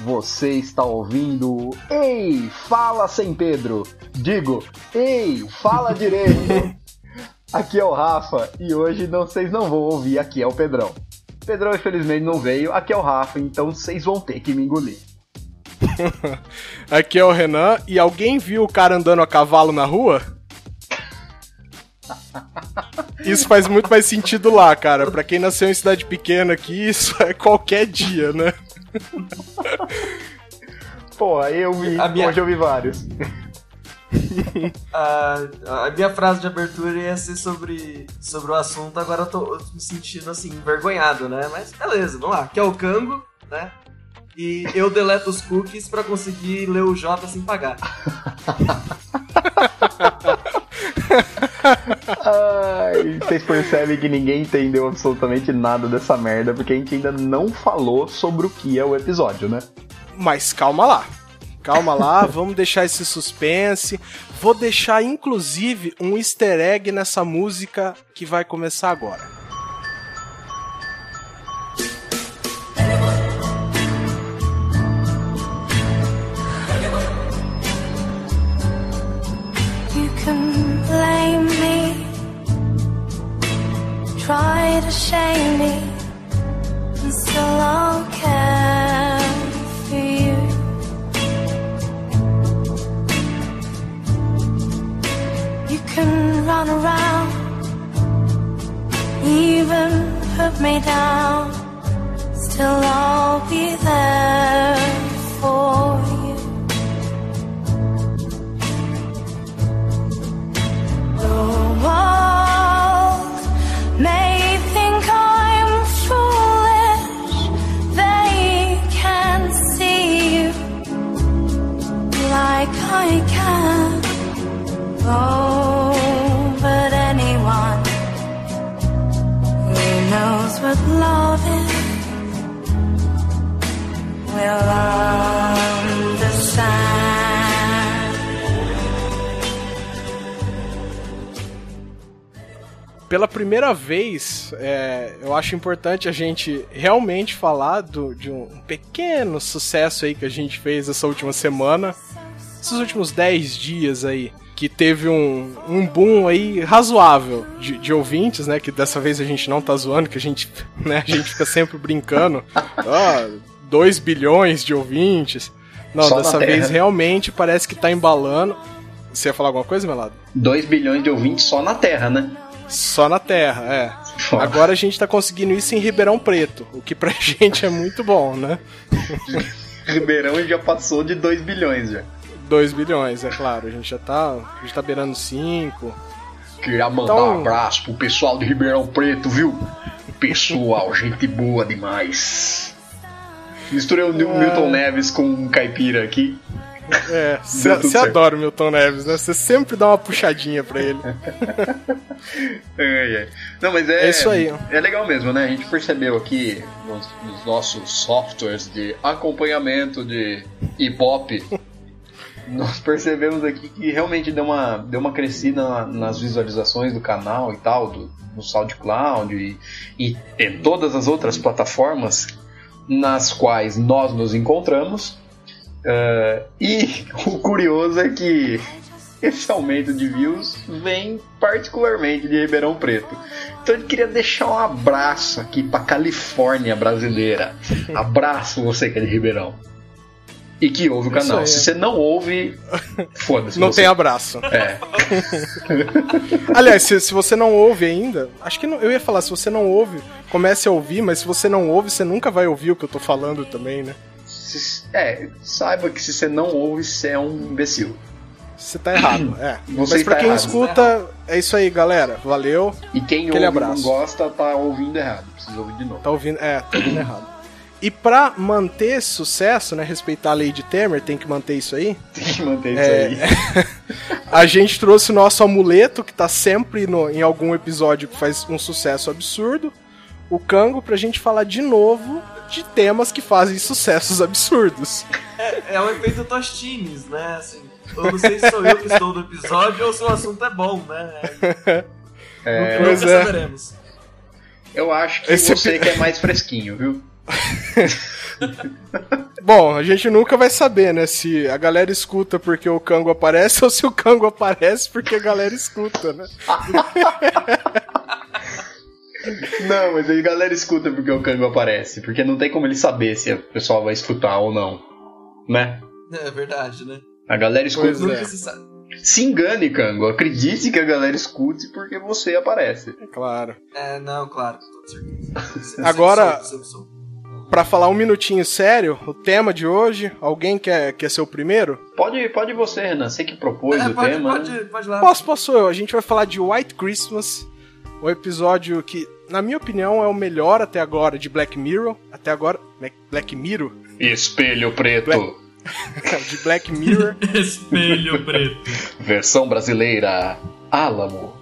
Você está ouvindo Ei, fala sem Pedro. Digo, ei, fala direito. Aqui é o Rafa e hoje não, vocês não vão ouvir aqui é o Pedrão. Pedrão infelizmente não veio, aqui é o Rafa, então vocês vão ter que me engolir. aqui é o Renan e alguém viu o cara andando a cavalo na rua? Isso faz muito mais sentido lá, cara. Pra quem nasceu em cidade pequena aqui, isso é qualquer dia, né? Pô, eu vi, minha... hoje eu vi vários. a, a, minha frase de abertura ia ser sobre, sobre o assunto, agora eu tô, me sentindo assim, envergonhado, né? Mas beleza, vamos lá. Que é o Cango, né? E eu deleto os cookies para conseguir ler o J sem pagar. Ai, vocês percebem que ninguém entendeu absolutamente nada dessa merda, porque a gente ainda não falou sobre o que é o episódio, né? Mas calma lá. Calma lá, vamos deixar esse suspense. Vou deixar inclusive um easter egg nessa música que vai começar agora. Try to shame me, and still I'll care for you. You can run around, even put me down, still I'll be there for you. The pela primeira vez, é, eu acho importante a gente realmente falar do, de um pequeno sucesso aí que a gente fez essa última semana, esses últimos 10 dias aí, que teve um, um boom aí razoável de, de, ouvintes, né? Que dessa vez a gente não tá zoando, que a gente, né, a gente fica sempre brincando. Ó, 2 bilhões de ouvintes. Não, Só dessa vez realmente parece que tá embalando. Você ia falar alguma coisa, Melado? 2 bilhões de ouvintes só na Terra, né? Só na Terra, é. Agora a gente tá conseguindo isso em Ribeirão Preto, o que pra gente é muito bom, né? Ribeirão já passou de 2 bilhões já. 2 bilhões, é claro. A gente já tá, a gente tá beirando 5. Queria mandar então... um abraço pro pessoal de Ribeirão Preto, viu? Pessoal, gente boa demais. Misturei o é... Milton Neves com um caipira aqui. É, você adora o Milton Neves, né? Você sempre dá uma puxadinha pra ele. é, é. Não, mas é, é isso aí. É legal mesmo, né? A gente percebeu aqui nos, nos nossos softwares de acompanhamento de hip hop. nós percebemos aqui que realmente deu uma, deu uma crescida nas visualizações do canal e tal, do, no SoundCloud e, e em todas as outras plataformas nas quais nós nos encontramos. Uh, e o curioso é que esse aumento de views vem particularmente de Ribeirão Preto. Então eu queria deixar um abraço aqui para Califórnia brasileira. Abraço você que é de Ribeirão. E que ouve o canal. Se você não ouve, foda-se. Não você. tem abraço. É. Aliás, se, se você não ouve ainda, acho que não, eu ia falar, se você não ouve, comece a ouvir, mas se você não ouve, você nunca vai ouvir o que eu tô falando também, né? É, saiba que se você não ouve, você é um imbecil. Você tá errado, é. Você Mas pra tá quem errado. escuta, é isso aí, galera. Valeu. E quem ouve abraço. não gosta, tá ouvindo errado. Precisa ouvir de novo. Tá ouvindo, é, tá ouvindo errado. E pra manter sucesso, né, respeitar a lei de Temer, tem que manter isso aí. Tem que manter isso é, aí. a gente trouxe o nosso amuleto, que tá sempre no, em algum episódio que faz um sucesso absurdo. O Cango, pra gente falar de novo de temas que fazem sucessos absurdos. É, é o efeito Tostines, né? Assim, eu não sei se sou eu que estou no episódio ou se o assunto é bom, né? É, nunca é. saberemos. Eu acho que Esse você que é mais fresquinho, viu? Bom, a gente nunca vai saber, né? Se a galera escuta porque o Kango aparece ou se o Kango aparece porque a galera escuta, né? Não, mas aí a galera escuta porque o Kango aparece. Porque não tem como ele saber se o pessoal vai escutar ou não. Né? É verdade, né? A galera escuta. Pois é. se sabe. Se engane, Kango. Acredite que a galera escute porque você aparece. É claro. É, não, claro, com toda certeza. Eu Agora-. Pra falar um minutinho sério, o tema de hoje, alguém quer, quer ser o primeiro? Pode, pode você, Renan. Você que propôs É, o pode, tema. né? pode, pode lá. Posso, posso eu. A gente vai falar de White Christmas, o episódio que, na minha opinião, é o melhor até agora de Black Mirror. Até agora, Black- Mirror? Espelho preto. Black- de Black Mirror. Espelho preto. Versão brasileira. Álamo.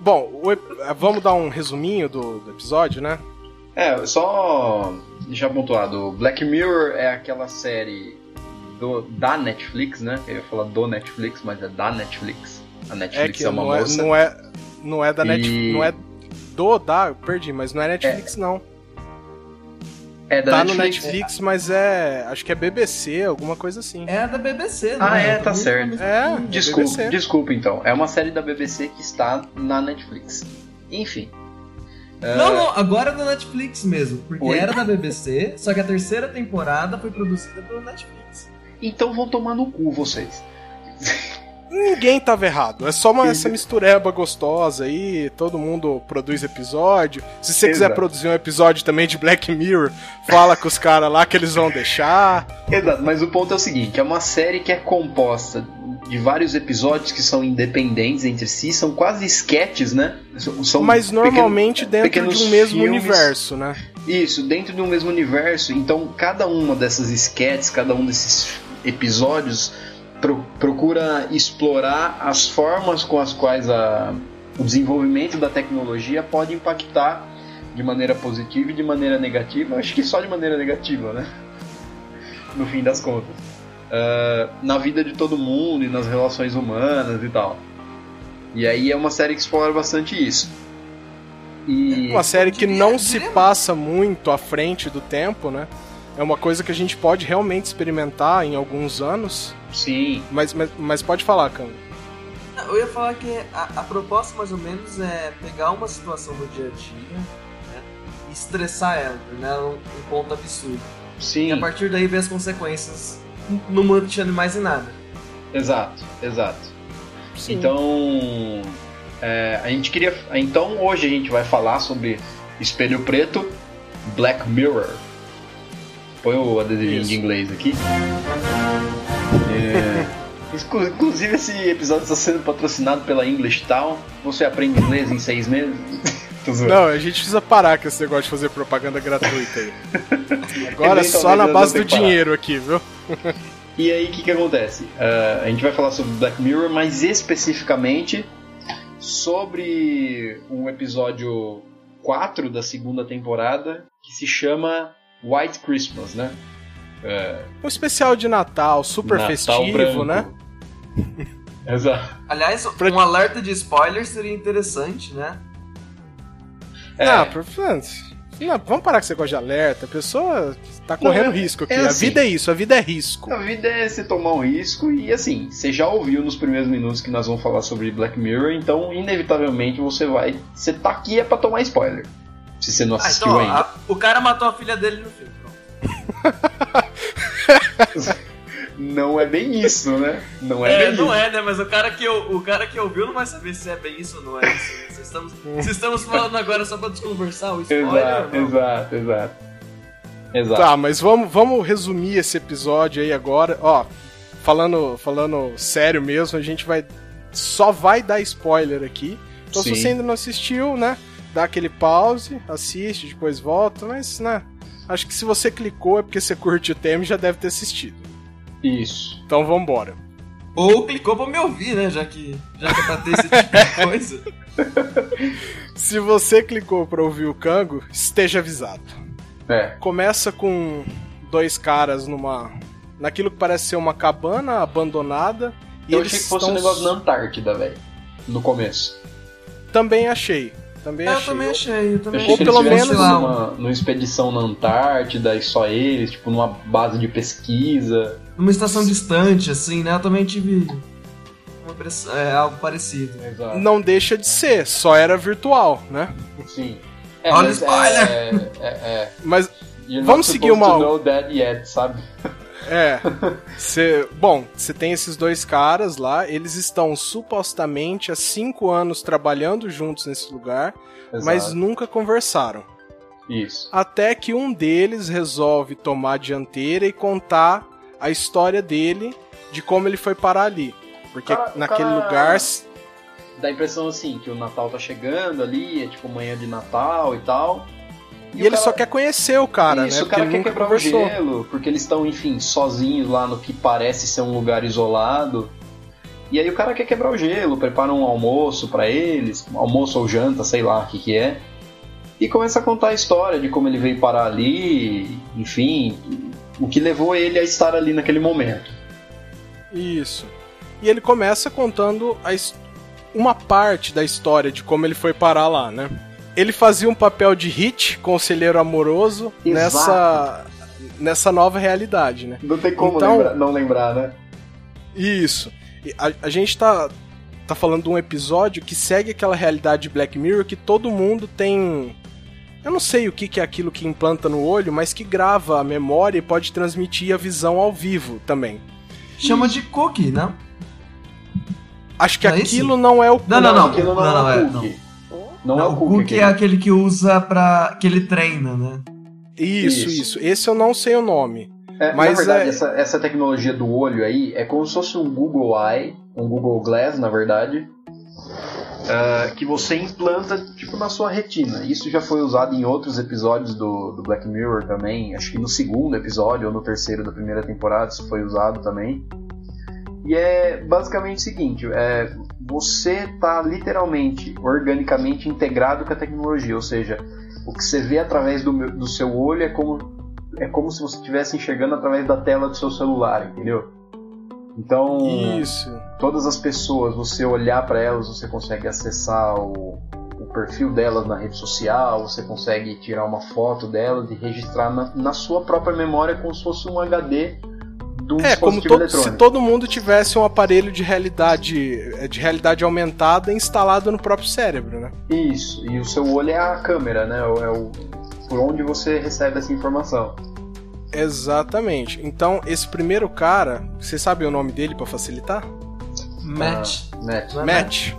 Bom, o ep- vamos dar um resuminho do, do episódio, né? É, só deixar pontuado. Black Mirror é aquela série do, da Netflix, né? Eu ia falar do Netflix, mas é da Netflix. A É Netflix que é, uma não, é, moça. não é não é da E- Netflix, não é do da, perdi, mas não é Netflix não. É da Tá no Netflix. Netflix, mas é, acho que é BBC, alguma coisa assim. É da BBC, né? Ah, é, tá Muito- certo. É, Desculpa, BBC. desculpa então. É uma série da BBC que está na Netflix. Enfim. Não, não, agora é da Netflix mesmo. Porque Oi? era da BBC, só que a terceira temporada foi produzida pela Netflix. Então vão tomar no cu vocês. Ninguém tava errado. É só uma, essa mistureba gostosa aí, todo mundo produz episódio. Se você quiser produzir um episódio também de Black Mirror, fala com os caras lá que eles vão deixar. Exato, mas o ponto é o seguinte: é uma série que é composta de vários episódios que são independentes entre si, são quase sketches, né? São Mas pequeno- normalmente dentro de um mesmo filmes. universo, né? Isso, dentro de um mesmo universo. Então, cada uma dessas sketches, cada um desses episódios pro- procura explorar as formas com as quais a- o desenvolvimento da tecnologia pode impactar de maneira positiva e de maneira negativa. Acho que só de maneira negativa, né? No fim das contas. Ah, na vida de todo mundo e nas relações humanas e tal. E aí é uma série que explora bastante isso. E Uma série que não se passa muito à frente do tempo, né? É uma coisa que a gente pode realmente experimentar em alguns anos. Sim, Mas, mas, mas pode falar, Cam. Eu ia falar que a, a proposta mais ou menos é pegar uma situação do dia a dia né, e estressar ela, tornar ela um, um ponto absurdo. sim. E a partir daí ver as consequências, não manchando mais em nada. Exato, exato. Sim. Então, é, a gente queria. Então, hoje a gente vai falar sobre Espelho Preto, Black Mirror. Põe o adesivinho Isso. de inglês aqui. É, Inclusive, esse episódio está sendo patrocinado pela English Town. Você aprende inglês em seis meses? Não, a gente precisa parar com esse negócio de fazer propaganda gratuita aí. Agora é só na base do dinheiro aqui, viu? E aí, o que, que acontece? Ah, a gente vai falar sobre Black Mirror, mas especificamente sobre um episódio 4 da segunda temporada que se chama White Christmas, né? É, Um especial de Natal, super Natal festivo, branco. né? Exato. Aliás, Pra- um alerta de spoiler seria interessante, né? É, Ah, por não, vamos parar com esse negócio de alerta. A pessoa tá correndo Não, é- risco aqui. é a assim. vida é isso, a vida é risco. A vida é você tomar um risco e assim, você já ouviu nos primeiros minutos que nós vamos falar sobre Black Mirror, então inevitavelmente você vai. Você tá aqui é pra tomar spoiler. Se você não Ah, assistiu então, ó, ainda. a- o cara matou a filha dele no filme. pronto. Não é bem isso, né? Não é, É, bem não isso. é, né? Mas o cara, que, o, o cara que ouviu não vai saber se é bem isso ou não é isso. né? Se estamos, se estamos falando agora só pra desconversar o spoiler. Exato, não. exato, exato. Exato. Tá, mas vamos, vamos resumir esse episódio aí agora. Ó, falando, falando sério mesmo, a gente vai. Só vai dar spoiler aqui. Então Sim. se você ainda não assistiu, né? Dá aquele pause, assiste, depois volta, mas, né? Acho que se você clicou é porque você curte o tema e já deve ter assistido. Isso. Então vambora. Ou clicou pra me ouvir, né? Já que, já que é pra ter esse tipo de coisa. Se você clicou pra ouvir o Kango, esteja avisado. É. Começa com dois caras numa. naquilo que parece ser uma cabana abandonada. E Eu eles achei que fosse estão... um negócio na Antártida, velho. No começo. Também achei. Também é, achei. Eu também achei. Eu também achei. Ou pelo menos numa, numa expedição na Antártida e só eles, tipo numa base de pesquisa. Numa estação distante, assim, né? Eu também tive uma é, algo parecido. Exato. Não deixa de ser, só era virtual, né? Sim. É, Olha o mas spoiler! É, é, é. Mas You're Vamos not seguir uma- to know that yet, sabe? É. Cê, bom, você tem esses dois caras lá, eles estão supostamente há cinco anos trabalhando juntos nesse lugar, mas Exato. nunca conversaram. Isso. Até que um deles resolve tomar a dianteira e contar a história dele de como ele foi parar ali. Porque Cara, naquele cara- lugar. Dá a impressão assim, que o Natal tá chegando ali, é tipo manhã de Natal e tal. E, o ele cara- só quer conhecer o cara, Isso, né? o cara quer quebrar conversou. o gelo, porque eles estão, enfim, sozinhos lá no que parece ser um lugar isolado. E aí o cara quer quebrar o gelo, prepara um almoço pra eles, almoço ou janta, sei lá o que que é. E começa a contar a história de como ele veio parar ali, enfim, o que levou ele a estar ali naquele momento. Isso. E ele começa contando a uma parte da história de como ele foi parar lá, né? Ele fazia um papel de hit, conselheiro amoroso, Exato. nessa nessa nova realidade, né? Não tem como Então- lembrar- não lembrar, né? Isso. A, a gente tá, tá falando de um episódio que segue aquela realidade de Black Mirror que todo mundo tem. Eu não sei o que, que é aquilo que implanta no olho, mas que grava a memória e pode transmitir a visão ao vivo também. Chama de cookie, não? Acho que Não é isso? aquilo não é o. Não, não, não. Aquilo não, Não, não, é é, o cookie. Não, é o o cookie. cookie é aquele. aquele que usa pra. que ele treina, né? Isso, Isso. isso, Esse eu não sei o nome. É, Mas na verdade, é- essa, essa tecnologia do olho aí é como se fosse um Google Eye, um Google Glass, na verdade, ah, que você implanta tipo na sua retina. Isso já foi usado em outros episódios do, do Black Mirror também. Acho que no segundo episódio ou no terceiro da primeira temporada isso foi usado também. E é basicamente o seguinte: é, você está literalmente, organicamente integrado com a tecnologia, ou seja, o que você vê através do, do seu olho é como é como se você estivesse enxergando através da tela do seu celular, entendeu? Então, Isso. todas as pessoas, você olhar para elas, você consegue acessar o, o perfil delas na rede social, você consegue tirar uma foto delas e registrar na, na sua própria memória como se fosse um HD um É, como todo, eletrônico. se todo mundo tivesse um aparelho de realidade de realidade aumentada instalado no próprio cérebro, né? Isso, e o seu olho é a câmera, né? É o, por onde você recebe essa informação. Exatamente. Então, esse primeiro cara, você sabe o nome dele pra facilitar? Match. Ah, Matt. É Matt.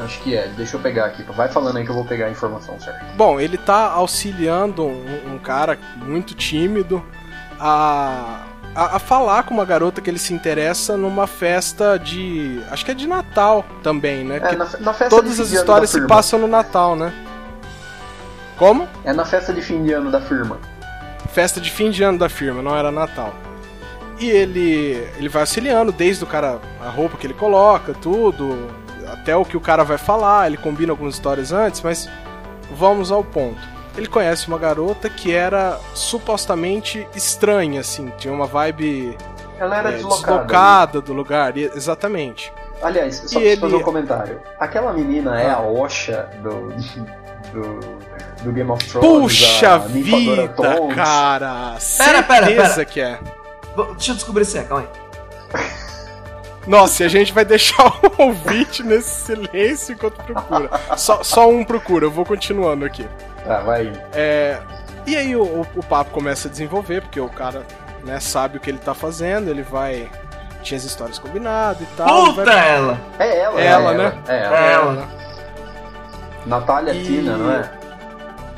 Acho que é. Deixa eu pegar aqui. Vai falando aí que eu vou pegar a informação certa. Bom, ele tá auxiliando um, um cara muito tímido a, a, a falar com uma garota que ele se interessa numa festa de. Acho que é de Natal também, né? É, na, na festa todas de as histórias se passam no Natal, né? Como? É na festa de fim de ano da firma. Festa de fim de ano da firma, não era Natal. E ele ele vai auxiliando desde o cara a roupa que ele coloca, tudo, até o que o cara vai falar, ele combina algumas histórias antes, mas vamos ao ponto. Ele conhece uma garota que era supostamente estranha, assim, tinha uma vibe Ela era é, deslocada. deslocada do lugar, e- exatamente. Aliás, só E preciso ele- fazer um comentário. Aquela menina é Ah. a Osha do, do, do Game of Thrones. Puxa vida, Tonks. cara! Pera, pera, pera. que é. Deixa eu descobrir se é, calma aí. Nossa, e a gente vai deixar o ouvinte nesse silêncio enquanto procura. Só, só um procura, eu vou continuando aqui. Tá, vai. É, e aí o, o- o papo começa a desenvolver, porque o cara né, sabe o que ele tá fazendo, ele vai. Tinha as histórias combinadas e tal. Puta vai- ela! É ela, Ela, é né? Ela, é ela. É ela. Natália E- Tina, não é?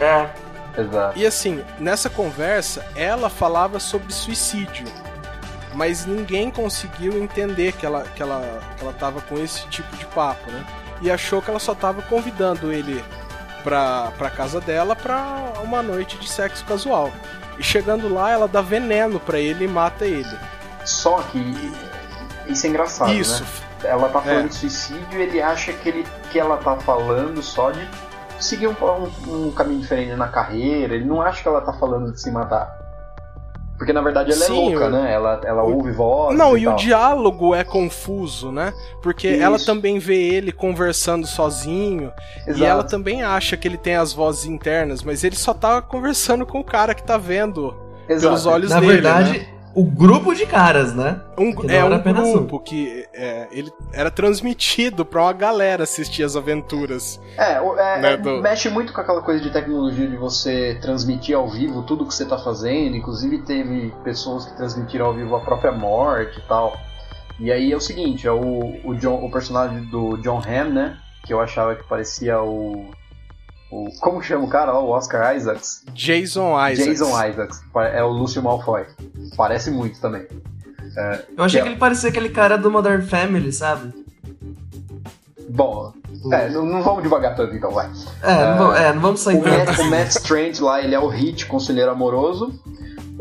É. Exato. E assim, nessa conversa, ela falava sobre suicídio. Mas ninguém conseguiu entender que ela, que, ela, que ela tava com esse tipo de papo, né? E achou que ela só tava convidando ele pra, pra casa dela pra uma noite de sexo casual. E chegando lá, ela dá veneno pra ele e mata ele. Só que isso é engraçado, Isso. né? Ela tá falando É. de suicídio e ele acha que, ele, que ela tá falando só de seguir um, um- um caminho diferente na carreira. Ele não acha que ela tá falando de se matar. Porque na verdade ela é Sim, é louca, né? Ela, ela ouve voz. Não, e, e o diálogo é confuso, né? Porque Isso. ela também vê ele conversando sozinho. Exato. E ela também acha que ele tem as vozes internas, mas ele só tá conversando com o cara que tá vendo Exato. pelos olhos na dele. Na verdade, né? O grupo de caras, né? Um, é um grupo um. que é, ele era transmitido pra uma galera assistir as aventuras. É, é, né, do... mexe muito com aquela coisa de tecnologia de você transmitir ao vivo tudo que você tá fazendo. Inclusive teve pessoas que transmitiram ao vivo a própria morte e tal. E aí é o seguinte, é o, o, John, o personagem do John Hamm, né? Que eu achava que parecia o o, como chama o cara lá? O Oscar Isaacs? Jason Isaacs. Jason Isaacs. É o Lúcio Malfoy. Parece muito também. É, eu achei que, é... que ele parecia aquele cara do Modern Family, sabe? Bom, é, não, não, vamos devagar tanto então, vai. É, não, é, não vamos sair o Matt, o Matt Strange lá, ele é o Hit, conselheiro amoroso.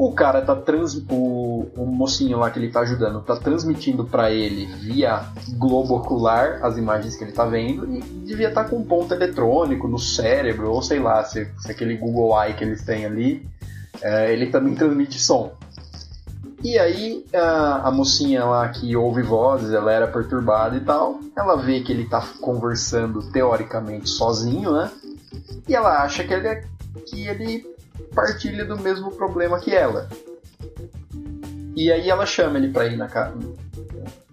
O cara tá trans. O, o mocinho lá que ele tá ajudando tá transmitindo para ele via globo ocular as imagens que ele tá vendo e devia estar tá com um ponto eletrônico no cérebro, ou sei lá, se, se aquele Google Eye que eles têm ali, é, ele também transmite som. E aí a, a, mocinha lá que ouve vozes, ela era perturbada e tal, ela vê que ele tá conversando teoricamente sozinho, né? E ela acha que ele, é, que ele partilha do mesmo problema que ela. E aí ela chama ele pra ir na casa.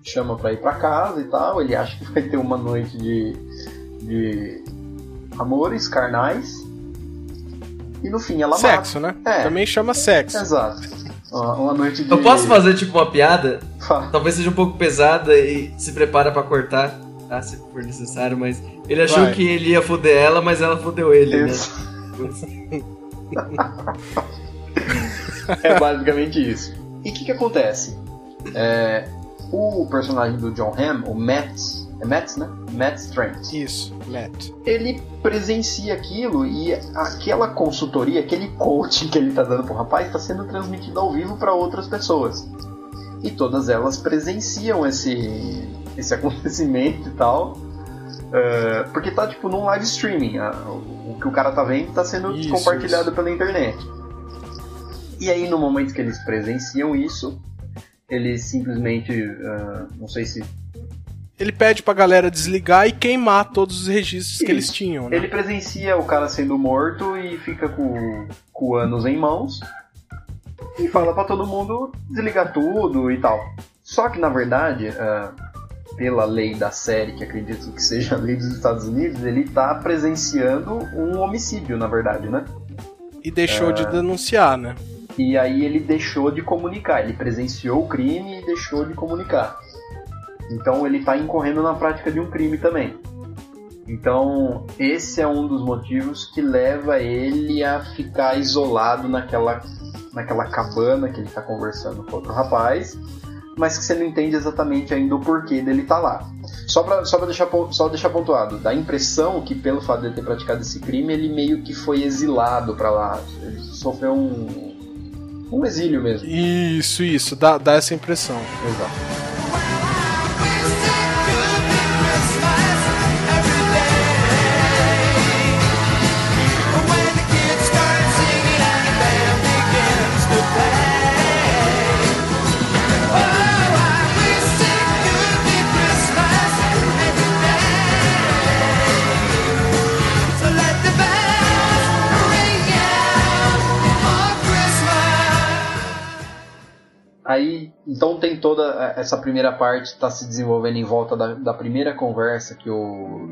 Chama pra ir pra casa e tal. Ele acha que vai ter uma noite de, de amores carnais. E no fim ela Sexo, mata. né? É. Também chama sexo. Exato. Uma noite de... Eu posso fazer tipo uma piada? Fala. Talvez seja um pouco pesada e se prepara para cortar, tá? Se for necessário, mas ele achou vai. que ele ia foder ela, mas ela fodeu ele, né? Isso. né? é basicamente isso. E o que, que acontece? É, o personagem do John Hamm, o Matt, é Matt, né? Matt Strange. Isso, Matt. Ele presencia aquilo e aquela consultoria, aquele coaching que ele está dando pro rapaz está sendo transmitido ao vivo para outras pessoas. E todas elas presenciam esse, esse acontecimento e tal. Uh, porque tá tipo num live streaming. A, que o cara tá vendo tá sendo isso, compartilhado isso. pela internet. E aí, no momento que eles presenciam isso, eles simplesmente. Uh, não sei se. Ele pede pra galera desligar e queimar todos os registros isso. que eles tinham. Né? Ele presencia o cara sendo morto e fica com, com anos em mãos. E fala para todo mundo desligar tudo e tal. Só que na verdade. Uh, pela lei da série, que acredito que seja a lei dos Estados Unidos, ele está presenciando um homicídio, na verdade, né? E deixou é... de denunciar, né? E aí ele deixou de comunicar, ele presenciou o crime e deixou de comunicar. Então ele está incorrendo na prática de um crime também. Então, esse é um dos motivos que leva ele a ficar isolado naquela, naquela cabana que ele está conversando com outro rapaz mas que você não entende exatamente ainda o porquê dele estar tá lá. Só para só deixar, só deixar pontuado, dá a impressão que pelo fato de ele ter praticado esse crime, ele meio que foi exilado para lá. Ele sofreu um, um exílio mesmo. Isso, isso, dá, dá essa impressão. Exato. Aí, então tem toda essa primeira parte está se desenvolvendo em volta da, da primeira conversa que o,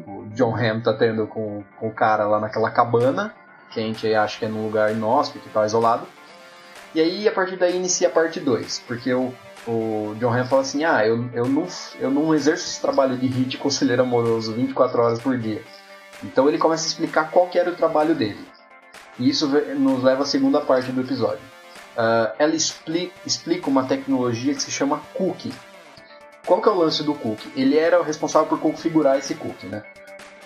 o, John Hamm tá tendo com, com o cara lá naquela cabana, que a gente acha que é num lugar inóspito, tá isolado. E aí, a partir daí, inicia a parte 2, porque o, o John Hamm fala assim, ah, eu, eu, não, eu não exerço esse trabalho de hit conselheiro amoroso 24 horas por dia. Então ele começa a explicar qual que era o trabalho dele. E isso nos leva à segunda parte do episódio uh, ela explica, explica uma tecnologia que se chama cookie. Qual que é o lance do cookie? Ele era o responsável por configurar esse cookie, né?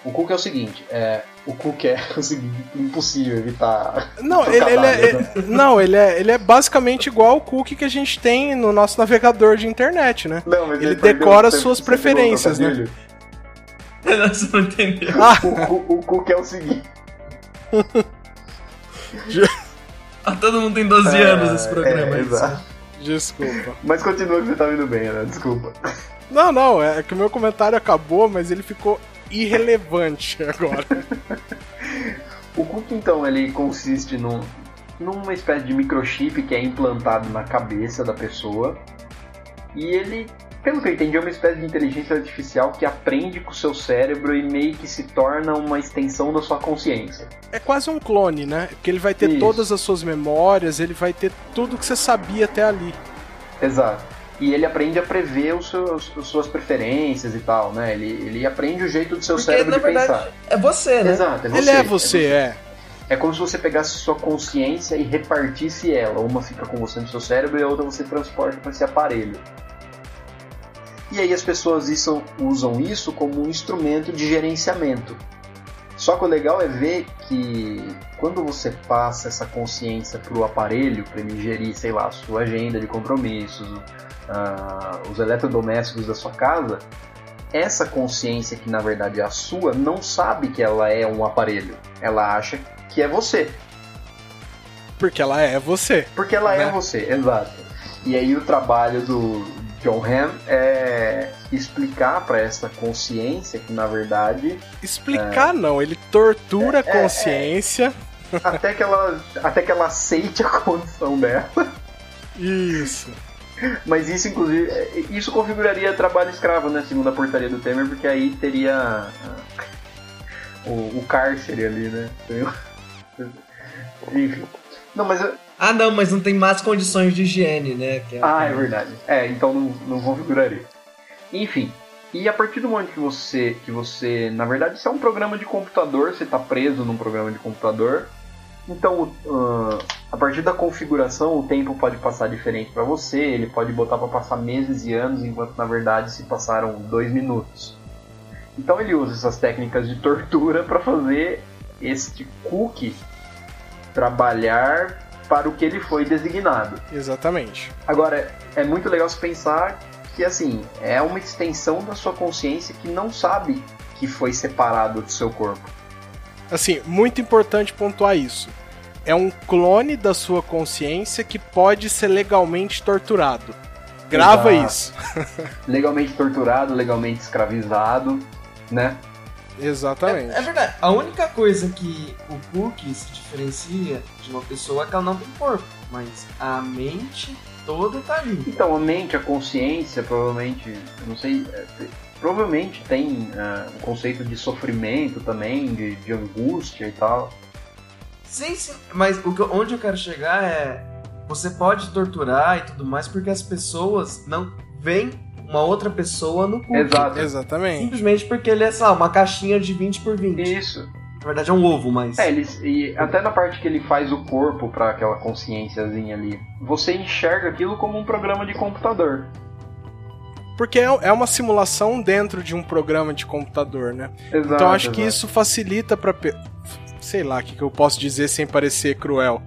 O cookie é o seguinte, é, o cookie é o seguinte, impossível evitar. Não, ele, ele é, né? não ele, é, ele é basicamente igual o cookie que a gente tem no nosso navegador de internet, né? Não, ele, ele decora as suas preferências, né? Nossa, não entendeu. Ah. O, o, o cookie é o seguinte. Ah, todo mundo tem 12 é, anos esse programa. É, exato. Desculpa. Mas continua que você tá indo bem, né? Desculpa. Não, não, é que o meu comentário acabou, mas ele ficou irrelevante agora. o Cook, então, ele consiste num, numa espécie de microchip que é implantado na cabeça da pessoa. E ele, pelo que eu entendi, é uma espécie de inteligência artificial que aprende com o seu cérebro e meio que se torna uma extensão da sua consciência. É quase um clone, né? Porque ele vai ter Isso. todas as suas memórias, ele vai ter tudo que você sabia até ali. Exato. E ele aprende a prever os seus, as suas preferências e tal, né? Ele, ele aprende o jeito do seu Porque, cérebro na de verdade, pensar. É você, né? Exato, é você. Ele é você, é. Você. é. É como se você pegasse sua consciência e repartisse ela. Uma fica com você no seu cérebro e a outra você transporta para esse aparelho. E aí as pessoas isso, usam isso como um instrumento de gerenciamento. Só que o legal é ver que quando você passa essa consciência para o aparelho, para ele gerir, sei lá, a sua agenda de compromissos, uh, os eletrodomésticos da sua casa, essa consciência que na verdade é a sua não sabe que ela é um aparelho. Ela acha que é você. Porque ela é você. Porque ela é né? é você, exato. E aí o trabalho do John Hamm é explicar para essa consciência que na verdade explicar é... não, ele tortura a é, é, consciência é, até que ela até que ela aceite a condição dela. Isso. Mas isso, inclusive, isso configuraria trabalho escravo, né? Segundo a portaria do Temer, porque aí teria uh, o, o cárcere ali, né? Enfim. Não, mas. Ah, não, mas não tem mais condições de higiene, né? É ah, é verdade. É, então não, não configuraria. Enfim. E a partir do momento que você, que você, na verdade, isso é um programa de computador, você está preso num programa de computador. Então, uh, a partir da configuração, o tempo pode passar diferente para você. Ele pode botar para passar meses e anos, enquanto na verdade se passaram dois minutos. Então ele usa essas técnicas de tortura para fazer este cookie trabalhar para o que ele foi designado. Exatamente. Agora, é muito legal se pensar que assim, é uma extensão da sua consciência que não sabe que foi separado do seu corpo. Assim, muito importante pontuar isso. É um clone da sua consciência que pode ser legalmente torturado. Grava Exato. isso. legalmente torturado, legalmente escravizado, né? Exatamente. É, é, verdade. A única coisa que o Cookie se diferencia de uma pessoa é que ela não tem corpo, mas a mente toda tá ali. Então, a mente, a consciência, provavelmente, eu não sei, é, provavelmente tem uh, um conceito de sofrimento também, de, de angústia e tal. Sim, sim, mas o que, onde eu quero chegar é. Você pode torturar e tudo mais porque as pessoas não veem uma outra pessoa no cookie. Exato. Exatamente. Simplesmente porque ele é, sei lá, uma caixinha de 20 por 20. Isso. Na verdade é um ovo, mas. É, ele, e até na parte que ele faz o corpo para aquela consciênciazinha ali, você enxerga aquilo como um programa de computador. Porque é, é uma simulação dentro de um programa de computador, né? Exato, então acho exato. que isso facilita para sei lá o que, que eu posso dizer sem parecer cruel.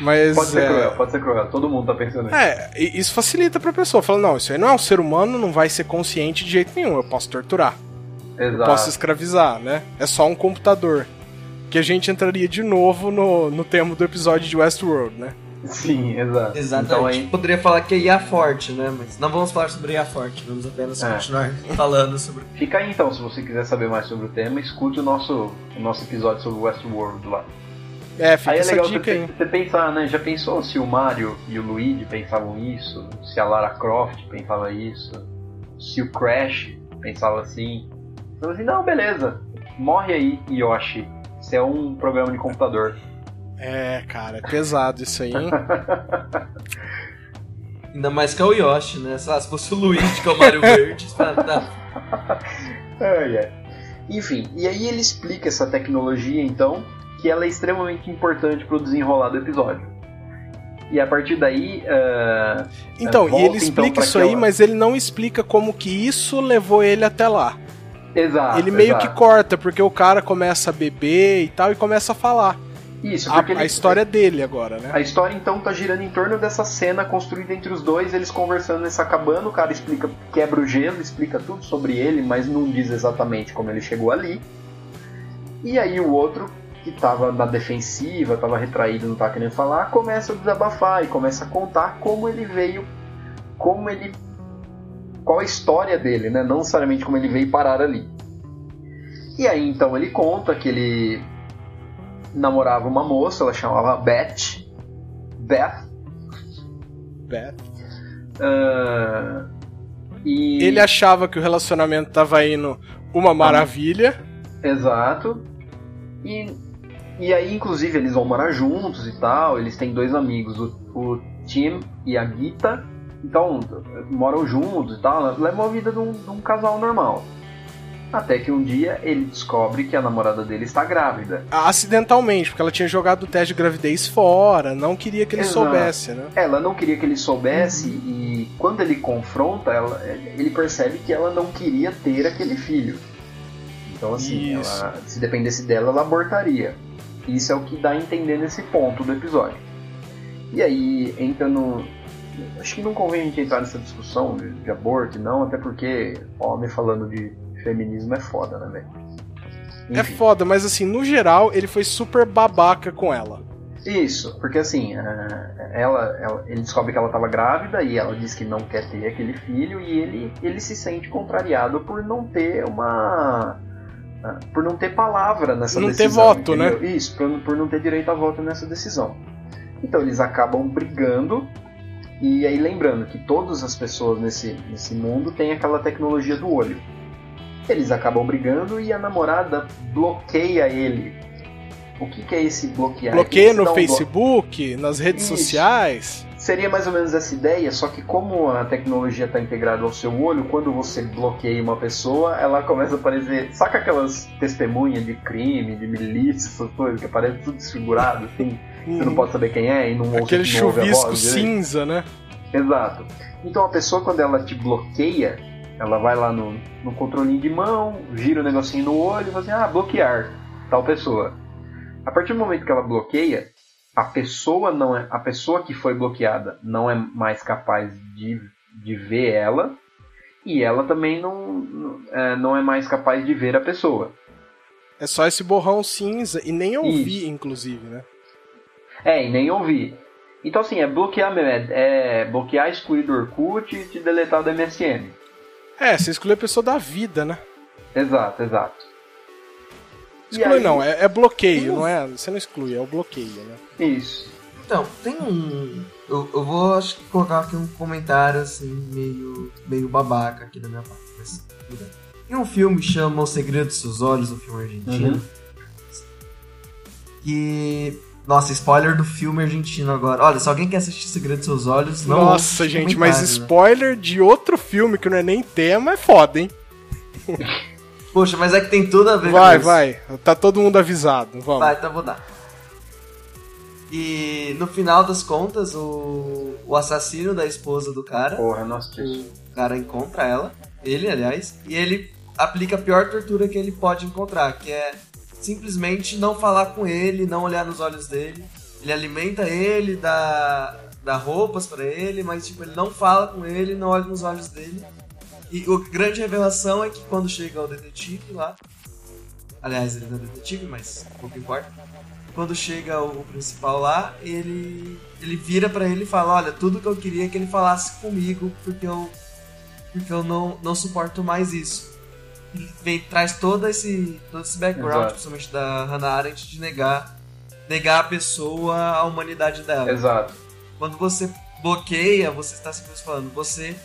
Mas, pode ser é... cruel, pode ser cruel, todo mundo tá pensando nisso. É, isso facilita pra pessoa. Fala, não, isso aí não é um ser humano, não vai ser consciente de jeito nenhum, eu posso torturar. Exato. Eu posso escravizar, né? É só um computador. Que a gente entraria de novo no, no tema do episódio de Westworld, né? Sim, exato. Exatamente. Então, aí... Poderia falar que é IA forte, né? Mas não vamos falar sobre IA forte, vamos apenas é. continuar falando sobre. Fica aí então, se você quiser saber mais sobre o tema, escute o nosso, o nosso episódio sobre Westworld lá. É, fica aí é legal dica você, aí. você pensar, né? Já pensou se o Mario e o Luigi pensavam isso? Se a Lara Croft pensava isso? Se o Crash pensava assim? Então assim, não, beleza. Morre aí, Yoshi. Você é um programa de computador. É, cara, é pesado isso aí, hein? Ainda mais que é o Yoshi, né? Se fosse o Luigi, que é o Mario Verde, tá, tá. É, é. Enfim, e aí ele explica essa tecnologia, então, que ela é extremamente importante para o desenrolar do episódio. E a partir daí. Uh, então, volta, e ele explica então, isso aí, mas ele não explica como que isso levou ele até lá. Exato. Ele meio exato. que corta, porque o cara começa a beber e tal e começa a falar. Isso, a, ele, a, história dele agora, né? A história então tá girando em torno dessa cena construída entre os dois, eles conversando nessa cabana, o cara explica, quebra o gelo, explica tudo sobre ele, mas não diz exatamente como ele chegou ali. E aí o outro que estava na defensiva, estava retraído, não estava querendo falar, começa a desabafar e começa a contar como ele veio, como ele. qual a história dele, né? Não necessariamente como ele veio parar ali. E aí então ele conta que ele namorava uma moça, ela chamava Beth. Beth. Beth. Uh, e... Ele achava que o relacionamento estava indo uma maravilha. Exato. E, e aí, inclusive, eles vão morar juntos e tal. Eles têm dois amigos, o, o Tim e a Gita. Então, moram juntos e tal. Levam a vida de um, de um casal normal. Até que um dia ele descobre que a namorada dele está grávida. Acidentalmente, porque ela tinha jogado o teste de gravidez fora, não queria que ele Exato. soubesse, né? Ela não queria que ele soubesse uhum. e quando ele confronta, ela, ele percebe que ela não queria ter aquele filho. Então, assim, ela, se dependesse dela, ela abortaria. Isso é o que dá a entender nesse ponto do episódio. E aí entra no. Acho que não convém a gente entrar nessa discussão de, de aborto, não, até porque homem falando de feminismo é foda, né, velho? É foda, mas assim, no geral, ele foi super babaca com ela. Isso, porque assim, é, ela, ela, ele descobre que ela estava grávida e ela diz que não quer ter aquele filho e ele, ele se sente contrariado por não ter uma. É, por não ter palavra nessa não decisão. Não ter voto, entendeu? né? Isso, por, por não ter direito a voto nessa decisão. Então eles acabam brigando e aí lembrando que todas as pessoas nesse, nesse mundo têm aquela tecnologia do olho. Eles acabam brigando e a namorada bloqueia ele. O que, que é esse bloquear? Bloqueia no Facebook, nas redes Isso. sociais. Seria mais ou menos essa ideia, só que como a tecnologia está integrada ao seu olho, quando você bloqueia uma pessoa, ela começa a aparecer. Saca aquelas testemunhas de crime, de milícia, essas coisas, que aparecem tudo desfigurado, assim, hum. você não pode saber quem é e não ouve Aquele chuvisco cinza, né? Exato. Então a pessoa, quando ela te bloqueia, ela vai lá no, no controlinho de mão, gira o negocinho no olho e fala assim, ah, bloquear tal pessoa. A partir do momento que ela bloqueia, a pessoa não é a pessoa que foi bloqueada não é mais capaz de, de ver ela e ela também não, é, não é mais capaz de ver a pessoa. É só esse borrão cinza e nem ouvir, Isso. inclusive, né? É, e nem ouvir. Então assim, é bloquear é, é bloquear, excluir do Orkut e te deletar do MSN. É, você exclui a pessoa da vida, né? Exato, exato. Exclui aí... não, é, é bloqueio, não é? Você não exclui, é o bloqueio, né? Isso. Então, tem um. Eu, eu vou acho que colocar aqui um comentário assim, meio, meio babaca aqui da minha parte. Mas, tem um filme que chama O Segredo dos Seus Olhos, um filme argentino. Uhum. Que nossa, spoiler do filme argentino agora. Olha, se alguém quer assistir Segredo dos Seus Olhos, não Nossa, gente, mas né? spoiler de outro filme que não é nem tema é foda, hein? Poxa, mas é que tem tudo a ver vai, com isso. Vai, vai. Tá todo mundo avisado. Vamos. Vai, então vou dar. E no final das contas, o, o assassino da esposa do cara. Porra, nossa, O cara encontra ela, ele, aliás, e ele aplica a pior tortura que ele pode encontrar, que é simplesmente não falar com ele, não olhar nos olhos dele. Ele alimenta ele, dá, dá roupas para ele, mas tipo, ele não fala com ele, não olha nos olhos dele. E a grande revelação é que quando chega o detetive lá, aliás, ele não é detetive, mas pouco importa. Quando chega o principal lá, ele ele vira para ele e fala: "Olha, tudo que eu queria é que ele falasse comigo, porque eu porque eu não não suporto mais isso" vem, traz todo esse, todo esse background, Exato. principalmente da Hannah Arendt, de negar, negar a pessoa, a humanidade dela. Exato. Quando você bloqueia, você está simplesmente falando, você,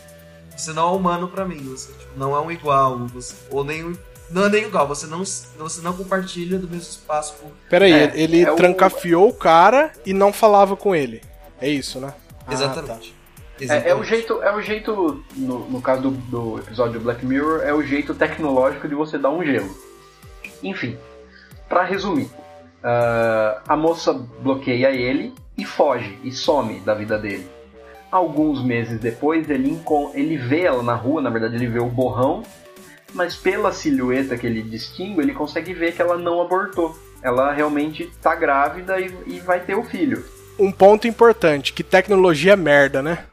você não é humano para mim, você tipo, não é um igual, você, ou nem não é nem igual, você não, você não compartilha do mesmo espaço com. Peraí, é, ele é trancafiou o... o cara e não falava com ele. É isso, né? Exatamente. Ah, tá. É, é, o jeito, é o jeito no, no caso do, do, episódio Black Mirror, é o jeito tecnológico de você dar um gelo. Enfim, para resumir, uh, a moça bloqueia ele e foge e some da vida dele. Alguns meses depois, ele, ele vê ela na rua, na verdade, ele vê o borrão, mas pela silhueta que ele distingue, ele consegue ver que ela não abortou. Ela realmente está grávida e, e vai ter o filho. Um ponto importante, que tecnologia é merda, né?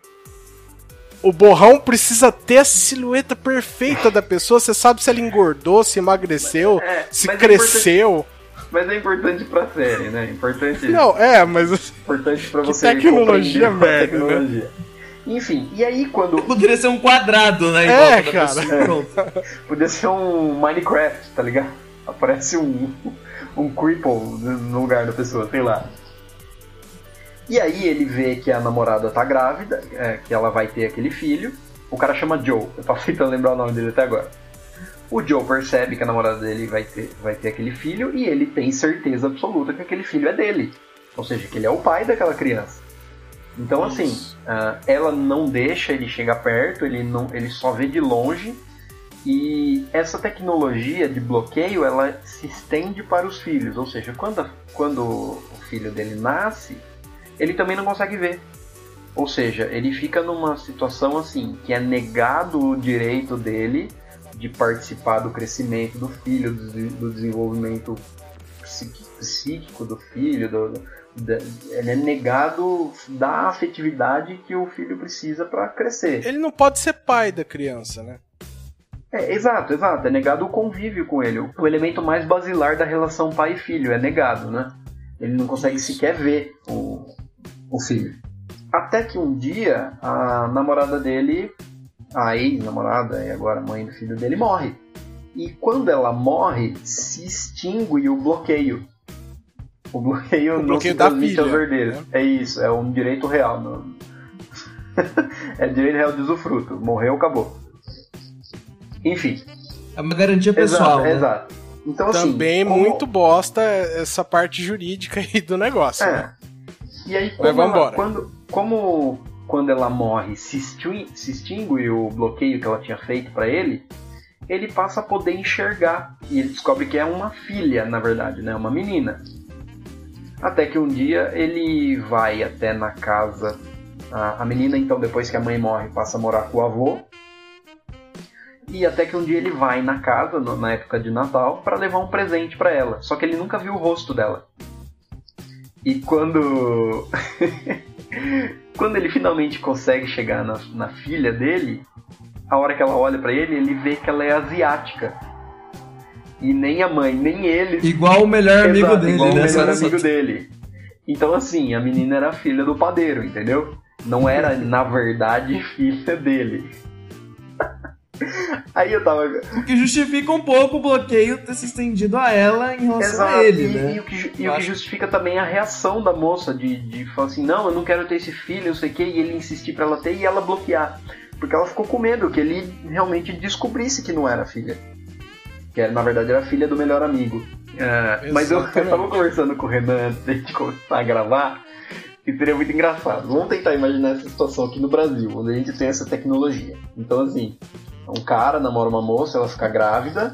O borrão precisa ter a silhueta perfeita da pessoa. Você sabe se ela engordou, se emagreceu, é, se é cresceu. É Mas é importante pra série, né? Importante. Não, é, mas. Importante pra você. Tecnologia merda. Né? Tecnologia. Né? Enfim, e aí quando. Poderia ser um quadrado, né? É, cara. É. Poderia ser um Minecraft, tá ligado? Aparece um, um cripple no lugar da pessoa, sei lá. E aí ele vê que a namorada tá grávida, é, que ela vai ter aquele filho. O cara chama Joe, eu tava tentando lembrar o nome dele até agora. O Joe percebe que a namorada dele vai ter, vai ter aquele filho e ele tem certeza absoluta que aquele filho é dele. Ou seja, que ele é o pai daquela criança. Então, assim, uh, ela não deixa ele chegar perto, ele, não, ele só vê de longe. E essa tecnologia de bloqueio, ela se estende para os filhos. Ou seja, quando, quando o filho dele nasce, ele também não consegue ver. Ou seja, ele fica numa situação assim, que é negado o direito dele de participar do crescimento do filho, do, desenvolvimento psíquico do filho, do, do, ele é negado da afetividade que o filho precisa para crescer. Ele não pode ser pai da criança, né? É, exato, exato. É negado o convívio com ele. O elemento mais basilar da relação pai e filho é negado, né? Ele não consegue sequer ver o, o filho. Até que um dia a namorada dele a ex-namorada e agora mãe do filho dele morre. E quando ela morre, se extingue o bloqueio. O bloqueio, o não bloqueio se transmite aos herdeiros. Né? É isso, é um direito real. Não... é direito real de usufruto. Morreu, acabou. Enfim. É uma garantia pessoal. Exato, né? exato. Então, assim, Também como... muito bosta essa parte jurídica aí do negócio. É. Né? E aí, como, ela, quando, como quando ela morre, se, se extingue o bloqueio que ela tinha feito para ele, ele passa a poder enxergar. E ele descobre que é uma filha, na verdade, né? Uma menina. Até que um dia ele vai até na casa. A, a menina, então, depois que a mãe morre, passa a morar com o avô. E até que um dia ele vai na casa, no, na época de Natal, para levar um presente para ela. Só que ele nunca viu o rosto dela. E quando. Quando ele finalmente consegue chegar na, na filha dele, a hora que ela olha para ele, ele vê que ela é asiática. E nem a mãe, nem ele. Igual o melhor amigo Exato, dele, igual né? o melhor amigo dele. Então, assim, a menina era filha do padeiro, entendeu? Não era, na verdade, filha dele. Aí eu tava. O que justifica um pouco o bloqueio ter se estendido a ela em relação Exato. a ele, e, né? E, o que, e o que justifica também a reação da moça de, de falar assim: não, eu não quero ter esse filho, não sei o que, e ele insistir pra ela ter e ela bloquear. Porque ela ficou com medo que ele realmente descobrisse que não era filha. Que na verdade era filha do melhor amigo. É, mas eu, eu tava conversando com o Renan antes de começar a gravar. E seria muito engraçado. Vamos tentar imaginar essa situação aqui no Brasil, onde a gente tem essa tecnologia. Então, assim, um cara namora uma moça, ela fica grávida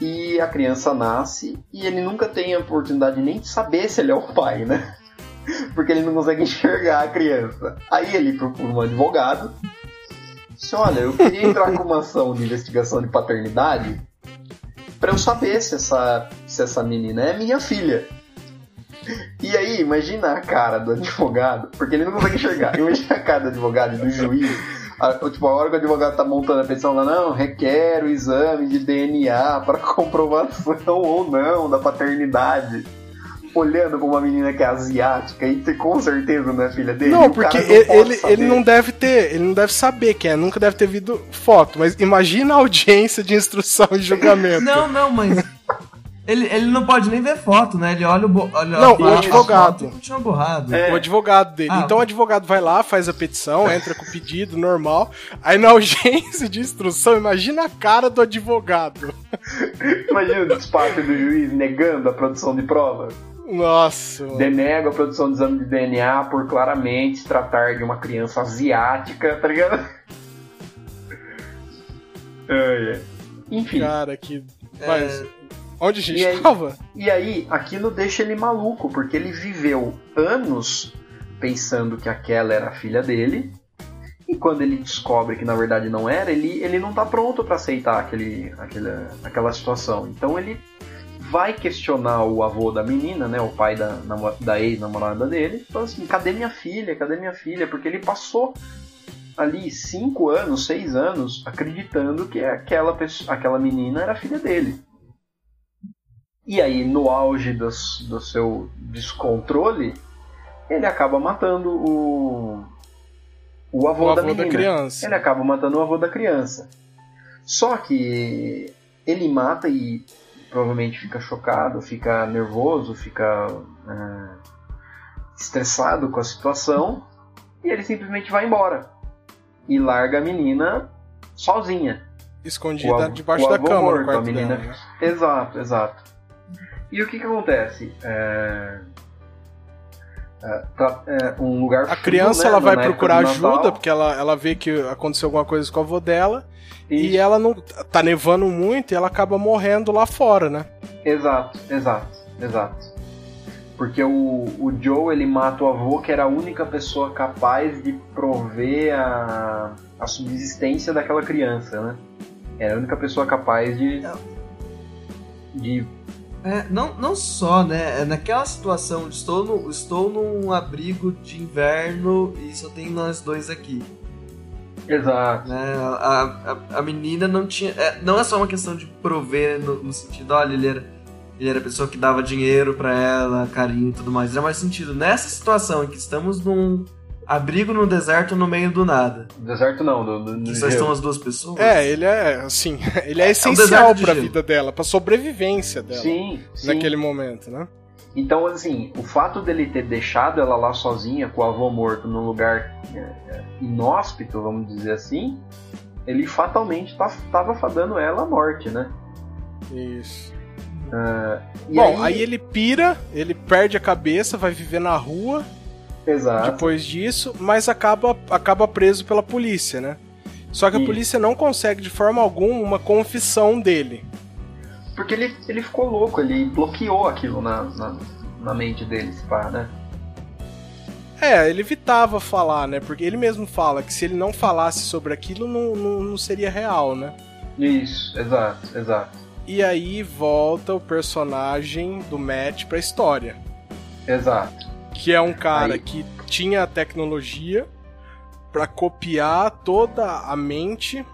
e a criança nasce e ele nunca tem a oportunidade nem de saber se ele é o pai, né? Porque ele não consegue enxergar a criança. Aí ele procura um advogado. Disse, olha, eu queria entrar com uma ação de investigação de paternidade para eu saber se essa, se essa menina é minha filha. E aí, imagina a cara do advogado, porque ele não consegue enxergar. Imagina a cara do advogado e do juiz tipo, a hora que o advogado tá montando a petição lá, não, requer o exame de DNA para comprovação ou não da paternidade. Olhando pra uma menina que é asiática e com certeza não é filha dele. Não, porque não ele, ele, ele, não deve ter, ele não deve saber quem é, nunca deve ter visto foto, mas imagina a audiência de instrução e julgamento. não, não, mas ele, ele não pode nem ver foto, né? Ele olha o. Olha não, o advogado. Tinha borrado. É. O advogado dele. Ah, então o advogado vai lá, faz a petição, entra com o pedido normal. Aí na audiência de instrução, imagina a cara do advogado. imagina o despacho do juiz negando a produção de provas. Nossa. Denega a produção de exame de DNA por claramente se tratar de uma criança asiática, tá ligado? Enfim. Cara, que. Mas, é... Onde a gente e aí, tava? E aí, aquilo deixa ele maluco, porque ele viveu anos pensando que aquela era a filha dele. E quando ele descobre que na verdade não era, ele, ele não tá pronto para aceitar aquele, aquele, aquela situação. Então ele vai questionar o avô da menina, né, o pai da, da ex-namorada dele, fala assim, cadê minha filha, cadê minha filha? Porque ele passou ali cinco anos, seis anos, acreditando que aquela, pessoa, aquela menina era filha dele. E aí, no auge do, do seu descontrole, ele acaba matando o, o avô, o avô da, da criança. Ele acaba matando o avô da criança. Só que ele mata e provavelmente fica chocado, fica nervoso, fica é, estressado com a situação e ele simplesmente vai embora e larga a menina sozinha. Escondida debaixo da cama. Morto, a menina... Dela, né? Exato, exato. E o que, que acontece? É... É, tá, é, um lugar A criança né, ela vai procurar ajuda porque ela, ela vê que aconteceu alguma coisa com a avó dela Isso. e ela não tá nevando muito e ela acaba morrendo lá fora, né? Exato, exato, exato. Porque o, o Joe ele mata o avô que era a única pessoa capaz de prover a, a subsistência daquela criança, né? Era a única pessoa capaz de, de é, não, não só, né? É naquela situação estou, no, estou num abrigo de inverno e só tem nós dois aqui. Exato. Né? A, a, a menina não tinha. É, não é só uma questão de prover no, no, sentido, olha, ele era, ele era a pessoa que dava dinheiro para ela, carinho e tudo mais. Era mais sentido. Nessa situação em que estamos num abrigo no deserto no meio do nada. Deserto não, do, do, que só estão as duas pessoas. É, ele é assim, ele é, é essencial é um para a vida dela, para sobrevivência dela. Sim, sim. Naquele momento, né? Então, assim, o fato dele ter deixado ela lá sozinha com o avô morto num lugar é, é inóspito, vamos dizer assim, ele fatalmente estava tá, fadando ela à morte, né? Isso. Uh, Bom, aí... aí ele pira, ele perde a cabeça, vai viver na rua, Exato. depois disso, mas acaba, acaba preso pela polícia, né? Só que a polícia não consegue de forma alguma uma confissão dele. Porque ele, ele ficou louco, ele bloqueou aquilo na, na, na mente dele, se pá, né? É, ele evitava falar, né? Porque ele mesmo fala que se ele não falasse sobre aquilo, não, não, não seria real, né? Isso, exato, exato. E aí volta o personagem do Matt pra história. Exato que é um cara Aí. que tinha a tecnologia para copiar toda a mente.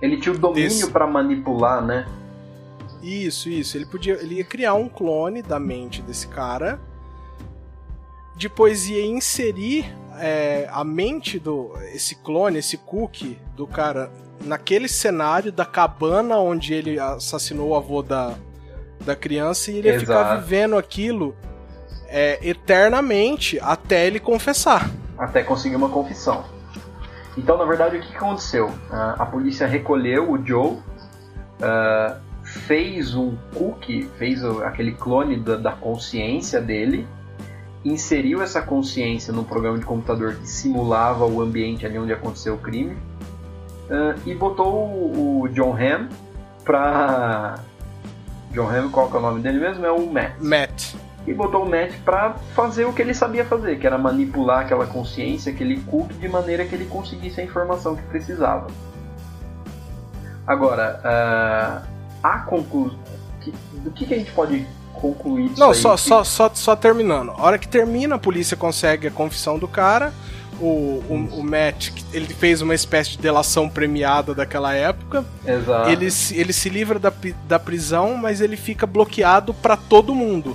Ele tinha o domínio desse... para manipular, né? Isso, isso. Ele podia, ele ia criar um clone da mente desse cara. Depois ia inserir é, a mente do esse clone, esse cookie do cara naquele cenário da cabana onde ele assassinou o avô da, da criança e ele ia Exato. ficar vivendo aquilo é, eternamente até ele confessar. Até conseguir uma confissão. Então, na verdade, o que aconteceu? Uh, a polícia recolheu o Joe, uh, fez um cookie, fez aquele clone da, da, consciência dele, inseriu essa consciência num programa de computador que simulava o ambiente ali onde aconteceu o crime uh, e botou o, o John Hamm pra. John Hamm, qual que é o nome dele mesmo? É o Matt. Matt e botou o Matt para fazer o que ele sabia fazer, que era manipular aquela consciência, aquele culto, de maneira que ele conseguisse a informação que precisava. Agora, uh, a conclusão. Do que, que a gente pode concluir Não, só, só, só, só terminando. A hora que termina, a polícia consegue a confissão do cara. O, o, o, Matt, ele fez uma espécie de delação premiada daquela época. Exato. Ele, ele se livra da, da prisão, mas ele fica bloqueado para todo mundo.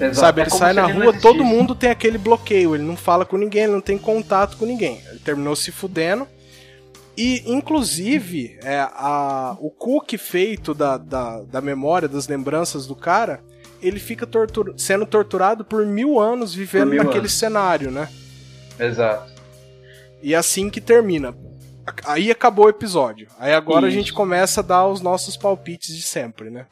Exato. Sabe, ele é sai na rua, todo mundo tem aquele bloqueio, ele não fala com ninguém, ele não tem contato com ninguém. Ele terminou se fudendo. E, inclusive, é, a, o cookie feito da, da, da memória, das lembranças do cara, ele fica sendo torturado por mil anos vivendo mil naquele anos. cenário, né? Exato. E é assim que termina. Aí acabou o episódio. Aí agora Isso. a gente começa a dar os nossos palpites de sempre, né?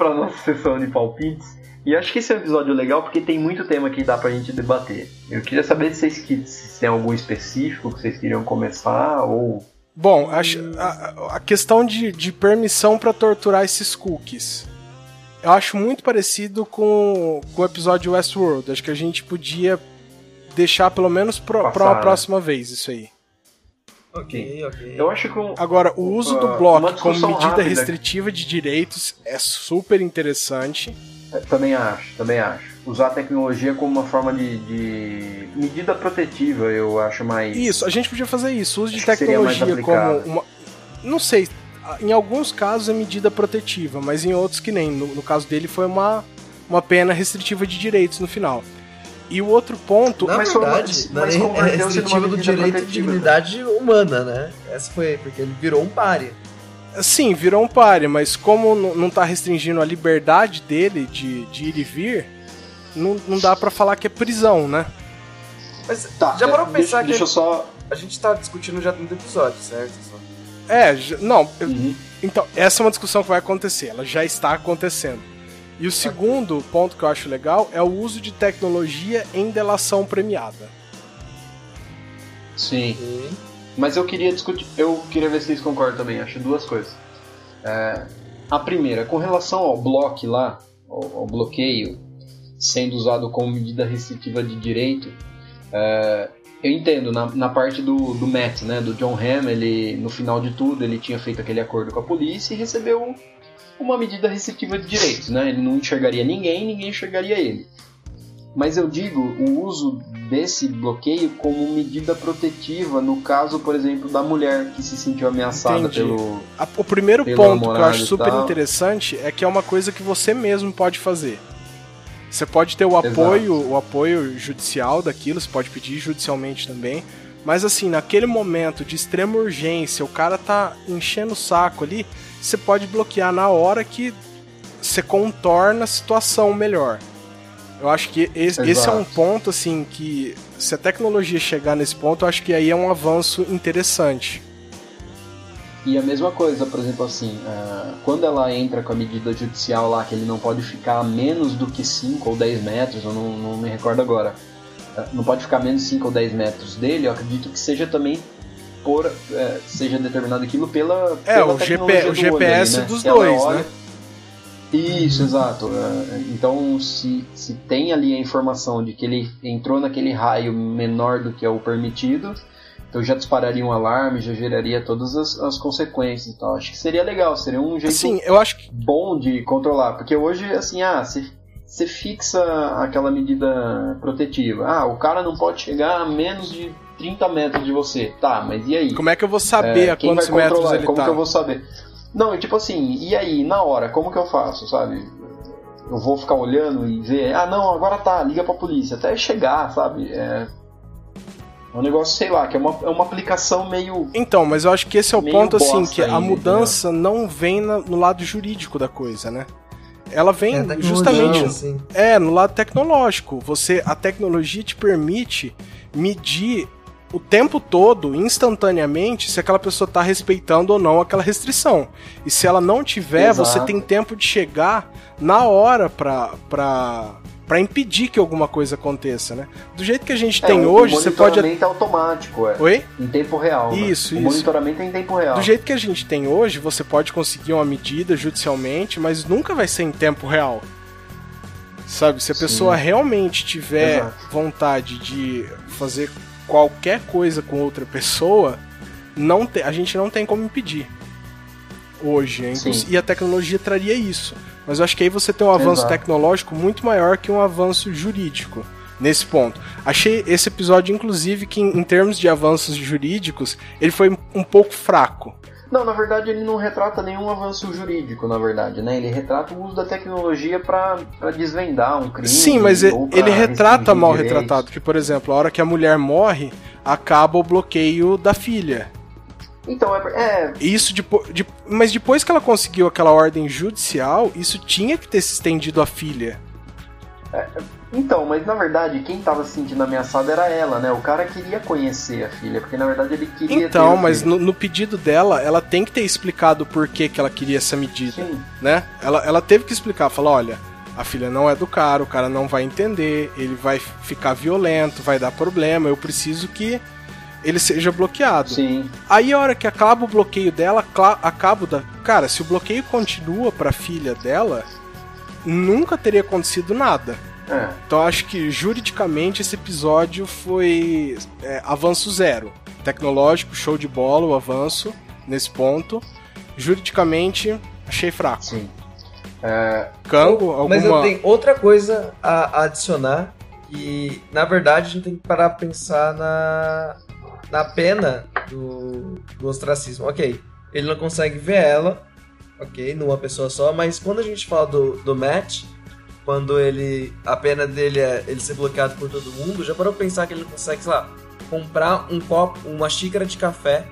Para nossa sessão de palpites. E acho que esse é um episódio legal porque tem muito tema que dá pra gente debater. Eu queria saber se vocês se tem algum específico que vocês queriam começar ou. Bom, a, a, a questão de, de permissão para torturar esses cookies. eu acho muito parecido com, com o episódio Westworld. Acho que a gente podia deixar pelo menos pra uma né? próxima vez isso aí. Ok, ok. Eu acho que. Agora, o uso do bloco como medida rápida. restritiva de direitos é super interessante. É, também acho, também acho. Usar a tecnologia como uma forma de, de, medida protetiva, eu acho mais. Isso, a gente podia fazer isso. Uso de tecnologia como uma. Não sei, em alguns casos é medida protetiva, mas em outros que nem. No, no caso dele foi uma, uma pena restritiva de direitos no final. E o outro ponto. Na mas verdade, mas é restritiva do direito de dignidade humana, né? Essa foi, porque ele virou um páreo. Sim, virou um páreo, mas como não está restringindo a liberdade dele de, de ir e vir, não, não dá para falar que é prisão, né? Mas tá, já parou pra pensar deixa, que deixa só... a gente tá discutindo já no episódio, certo? É, não. Uhum. Então, essa é uma discussão que vai acontecer, ela já está acontecendo. E o segundo ponto que eu acho legal é o uso de tecnologia em delação premiada. Sim. Mas eu queria discutir, eu queria ver se vocês concordam também. Acho duas coisas. É, a primeira, com relação ao bloco lá, ao, ao, bloqueio sendo usado como medida restritiva de direito, é, eu entendo na, na parte do, do Matt, né, do John Hamm, ele no final de tudo ele tinha feito aquele acordo com a polícia e recebeu uma medida restritiva de direitos, né? Ele não enxergaria ninguém, ninguém enxergaria ele. Mas eu digo o uso desse bloqueio como medida protetiva no caso, por exemplo, da mulher que se sentiu ameaçada Entendi. pelo. o primeiro pelo ponto que eu acho super interessante é que é uma coisa que você mesmo pode fazer. Você pode ter o apoio, Exato. o apoio judicial daquilo, você pode pedir judicialmente também. Mas assim, naquele momento de extrema urgência, o cara tá enchendo o saco ali, você pode bloquear na hora que você contorna a situação melhor. Eu acho que esse, esse, é um ponto, assim, que se a tecnologia chegar nesse ponto, eu acho que aí é um avanço interessante. E a mesma coisa, por exemplo, assim, uh, quando ela entra com a medida judicial lá, que ele não pode ficar a menos do que 5 ou 10 metros, eu não, não me recordo agora, uh, não pode ficar menos de 5 ou 10 metros dele, eu acredito que seja também por, uh, seja determinado aquilo pela, é, pela o, GP, o GPS ali, né? dos dois, né? Isso, exato. Então, se, se tem ali a informação de que ele entrou naquele raio menor do que é o permitido, então já dispararia um alarme, já geraria todas as, as consequências e tal. Acho que seria legal, seria um jeito assim, eu acho que... bom de controlar. Porque hoje, assim, ah, você fixa aquela medida protetiva. Ah, o cara não pode chegar a menos de 30 metros de você. Tá, mas e aí? Como é que eu vou saber é, a quantos metros ele Como tá? que eu vou saber? Não, tipo assim, e aí, na hora, como que eu faço, sabe? Eu vou ficar olhando e ver, ah não, agora tá, liga pra polícia, até chegar, sabe? É, é um negócio, sei lá, que é uma, é uma aplicação meio. Então, mas eu acho que esse é o ponto, assim, que a mudança não vem na, no lado jurídico da coisa, né? Ela vem é justamente assim. é no lado tecnológico. Você a tecnologia te permite medir o tempo todo, instantaneamente, se aquela pessoa está respeitando ou não aquela restrição. E se ela não tiver, Exato. você tem tempo de chegar na hora para pra para impedir que alguma coisa aconteça, né? Do jeito que a gente é, tem hoje, você pode. O monitoramento é automático, é. Oi? Em tempo real. Isso, né? isso. O monitoramento é em tempo real. Do jeito que a gente tem hoje, você pode conseguir uma medida judicialmente, mas nunca vai ser em tempo real. Sabe? Se a pessoa Sim. realmente tiver Exato. vontade de fazer qualquer coisa com outra pessoa, não te... a gente não tem como impedir. Hoje. É e a tecnologia traria isso. Mas eu acho que aí você tem um avanço Exato. tecnológico muito maior que um avanço jurídico nesse ponto. Achei esse episódio, inclusive, que em, termos de avanços jurídicos, ele foi um pouco fraco. Não, na verdade ele não retrata nenhum avanço jurídico, na verdade, né? Ele retrata o uso da tecnologia para desvendar um crime. Sim, mas ele, ele retrata mal direitos. retratado, que por exemplo, a hora que a mulher morre, acaba o bloqueio da filha. Então, é. é... Isso de, de, mas depois que ela conseguiu aquela ordem judicial, isso tinha que ter se estendido à filha. É, então, mas na verdade, quem estava se sentindo ameaçado era ela, né? O cara queria conhecer a filha, porque na verdade ele queria. Então, mas no, no, pedido dela, ela tem que ter explicado por que, que ela queria essa medida, Sim. né? Ela, ela teve que explicar, falar, olha, a filha não é do cara, o cara não vai entender, ele vai ficar violento, vai dar problema, eu preciso que ele seja bloqueado. Sim. Aí a hora que acaba o bloqueio dela, acaba da. Cara, se o bloqueio continua pra filha dela, nunca teria acontecido nada. É. Então acho que juridicamente esse episódio foi é, avanço zero. Tecnológico, show de bola, o avanço nesse ponto. Juridicamente, achei fraco. Sim. É... Cango, alguma... Mas eu tenho outra coisa a adicionar. E, na verdade, a gente tem que parar pra pensar na, na pena do, do ostracismo. Ok, ele não consegue ver ela, ok, numa pessoa só, mas quando a gente fala do, do Matt, quando ele. a pena dele é ele ser bloqueado por todo mundo, já parou pra pensar que ele consegue, sei lá, comprar um copo, uma xícara de café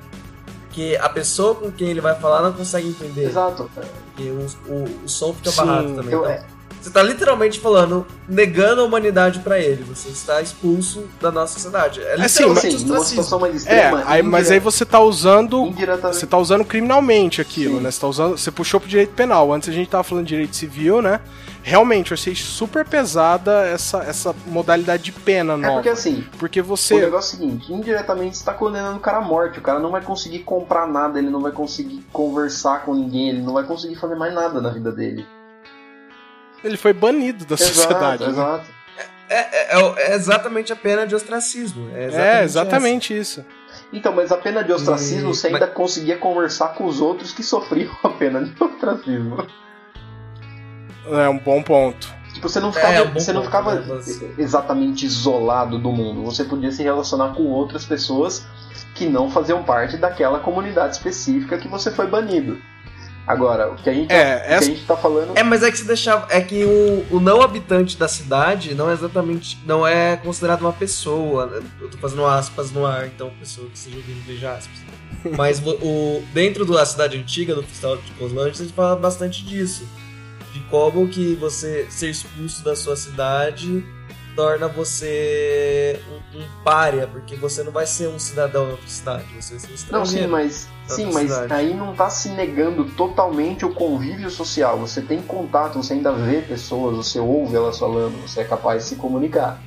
que a pessoa com quem ele vai falar não consegue entender. Exato. Porque o, o, o som fica Sim, barato também. Eu, então, é... Você está literalmente falando, negando a humanidade para ele. Você está expulso da nossa sociedade. É assim, mas, uma situação mais extrema. É, aí, mas aí você está usando. Você tá usando criminalmente aquilo, Sim. né? Você, tá usando, você puxou pro direito penal. Antes a gente tava falando de direito civil, né? realmente eu achei super pesada essa, essa modalidade de pena nova. É porque assim, porque você... o negócio é o seguinte, indiretamente você tá condenando o cara à morte, o cara não vai conseguir comprar nada, ele não vai conseguir conversar com ninguém, ele não vai conseguir fazer mais nada na vida dele. Ele foi banido da exato, sociedade. Né? Exato. É, é, é, é, exatamente a pena de ostracismo. É exatamente, é exatamente isso. Então, mas a pena de ostracismo, e... você ainda mas... conseguia conversar com os outros que sofriam a pena de ostracismo. É um bom ponto. Tipo, você não ficava, é, um você não ficava né? exatamente isolado do mundo. Você podia se relacionar com outras pessoas que não faziam parte daquela comunidade específica que você foi banido. Agora, o que a gente, é, essa... a gente tá falando. É, mas é que se deixava. É que o, o não habitante da cidade não é exatamente. não é considerado uma pessoa. Né? Eu tô fazendo aspas no ar, então pessoa que esteja ouvindo veja aspas. Mas o, dentro da cidade antiga, do Festival de Coslândia, a gente fala bastante disso de como que você ser expulso da sua cidade torna você um, um párea, porque você não vai ser um cidadão da outra cidade, você vai ser um estrangeiro. Não, sim, mas, sim, mas aí não está se negando totalmente o convívio social. Você tem contato, você ainda vê pessoas, você ouve elas falando, você é capaz de se comunicar.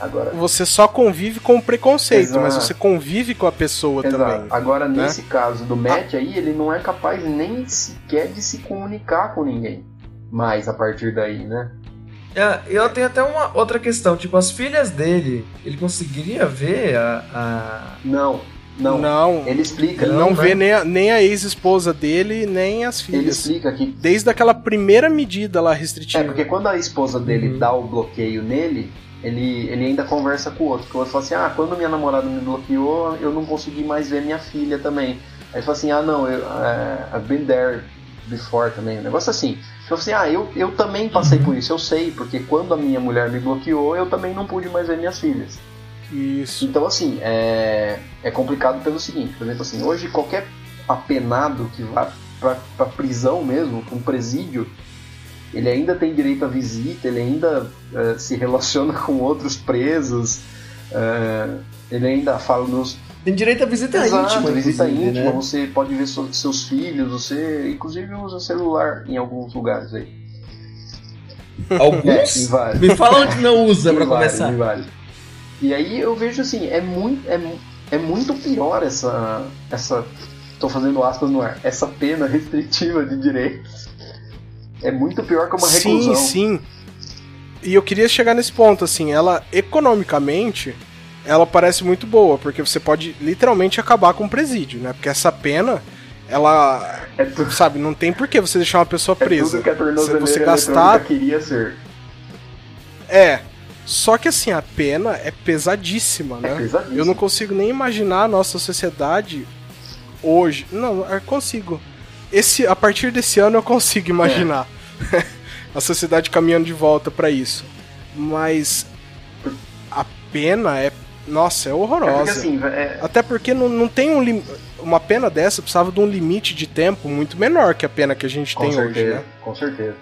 Agora, você só convive com o preconceito, Exato. mas você convive com a pessoa Exato. também. Agora, né? nesse caso do Matt aí, ele não é capaz nem sequer de se comunicar com ninguém mais a partir daí, né? É, eu tenho até uma outra questão, tipo, as filhas dele, ele conseguiria ver a. a... Não, não. Não. Ele explica. Ele não, não vê nem a, nem a ex-esposa dele, nem as filhas. Ele explica que. Desde aquela primeira medida lá restritiva. É, porque quando a esposa dele uhum. dá o bloqueio nele, ele, ele ainda conversa com o outro. Que o outro fala assim: ah, quando minha namorada me bloqueou, eu não consegui mais ver minha filha também. Aí ele fala assim: ah, não, eu, uh, I've been there before também. Um negócio assim. Então assim, ah, eu, eu também passei por isso, eu sei, porque quando a minha mulher me bloqueou, eu também não pude mais ver minhas filhas. Isso. Então assim, é, é complicado pelo seguinte, por exemplo assim, hoje qualquer apenado que vá pra, pra prisão mesmo, um presídio, ele ainda tem direito à visita, ele ainda é, se relaciona com outros presos, é, ele ainda fala nos tem direito à visita Exato, íntima. visita íntima, né? você pode ver seus filhos, você inclusive usa celular em alguns lugares aí. Alguns? É, Me fala onde não usa para começar. Vários. E aí eu vejo assim, é muito, é, é muito pior essa. essa. tô fazendo aspas no ar, essa pena restritiva de direitos. É muito pior que uma reclusão. Sim, sim. E eu queria chegar nesse ponto, assim, ela economicamente ela parece muito boa, porque você pode literalmente acabar com o presídio, né? Porque essa pena, ela. É. Sabe, não tem por que você deixar uma pessoa presa. É tudo que a tornozeleira você gastar queria ser. É. Só que assim, a pena é pesadíssima, né? É pesadíssima. Eu não consigo nem imaginar a nossa sociedade hoje. Não, eu consigo. Esse, a partir desse ano eu consigo imaginar é. a sociedade caminhando de volta para isso. Mas a pena é nossa, é horrorosa. É porque, assim, é... Até porque não, não tem um lim... uma pena dessa precisava de um limite de tempo muito menor que a pena que a gente com tem certeza, hoje, né? Com certeza.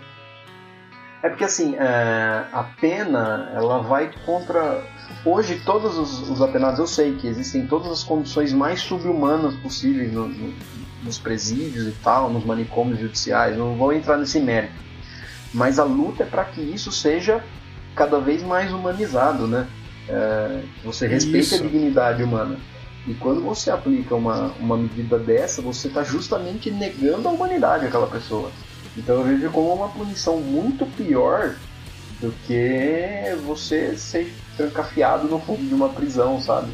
É porque assim, é... a pena ela vai contra. Hoje todos os, os, apenados eu sei que existem todas as condições mais subhumanas possíveis no, no, nos presídios e tal, nos manicômios judiciais. Não vou entrar nesse mérito. Mas a luta é para que isso seja cada vez mais humanizado, né? É, você respeita a dignidade humana. E quando você aplica uma, uma medida dessa, você está justamente negando a humanidade àquela pessoa. Então eu vejo como uma punição muito pior do que você ser trancafiado no fundo de uma prisão, sabe?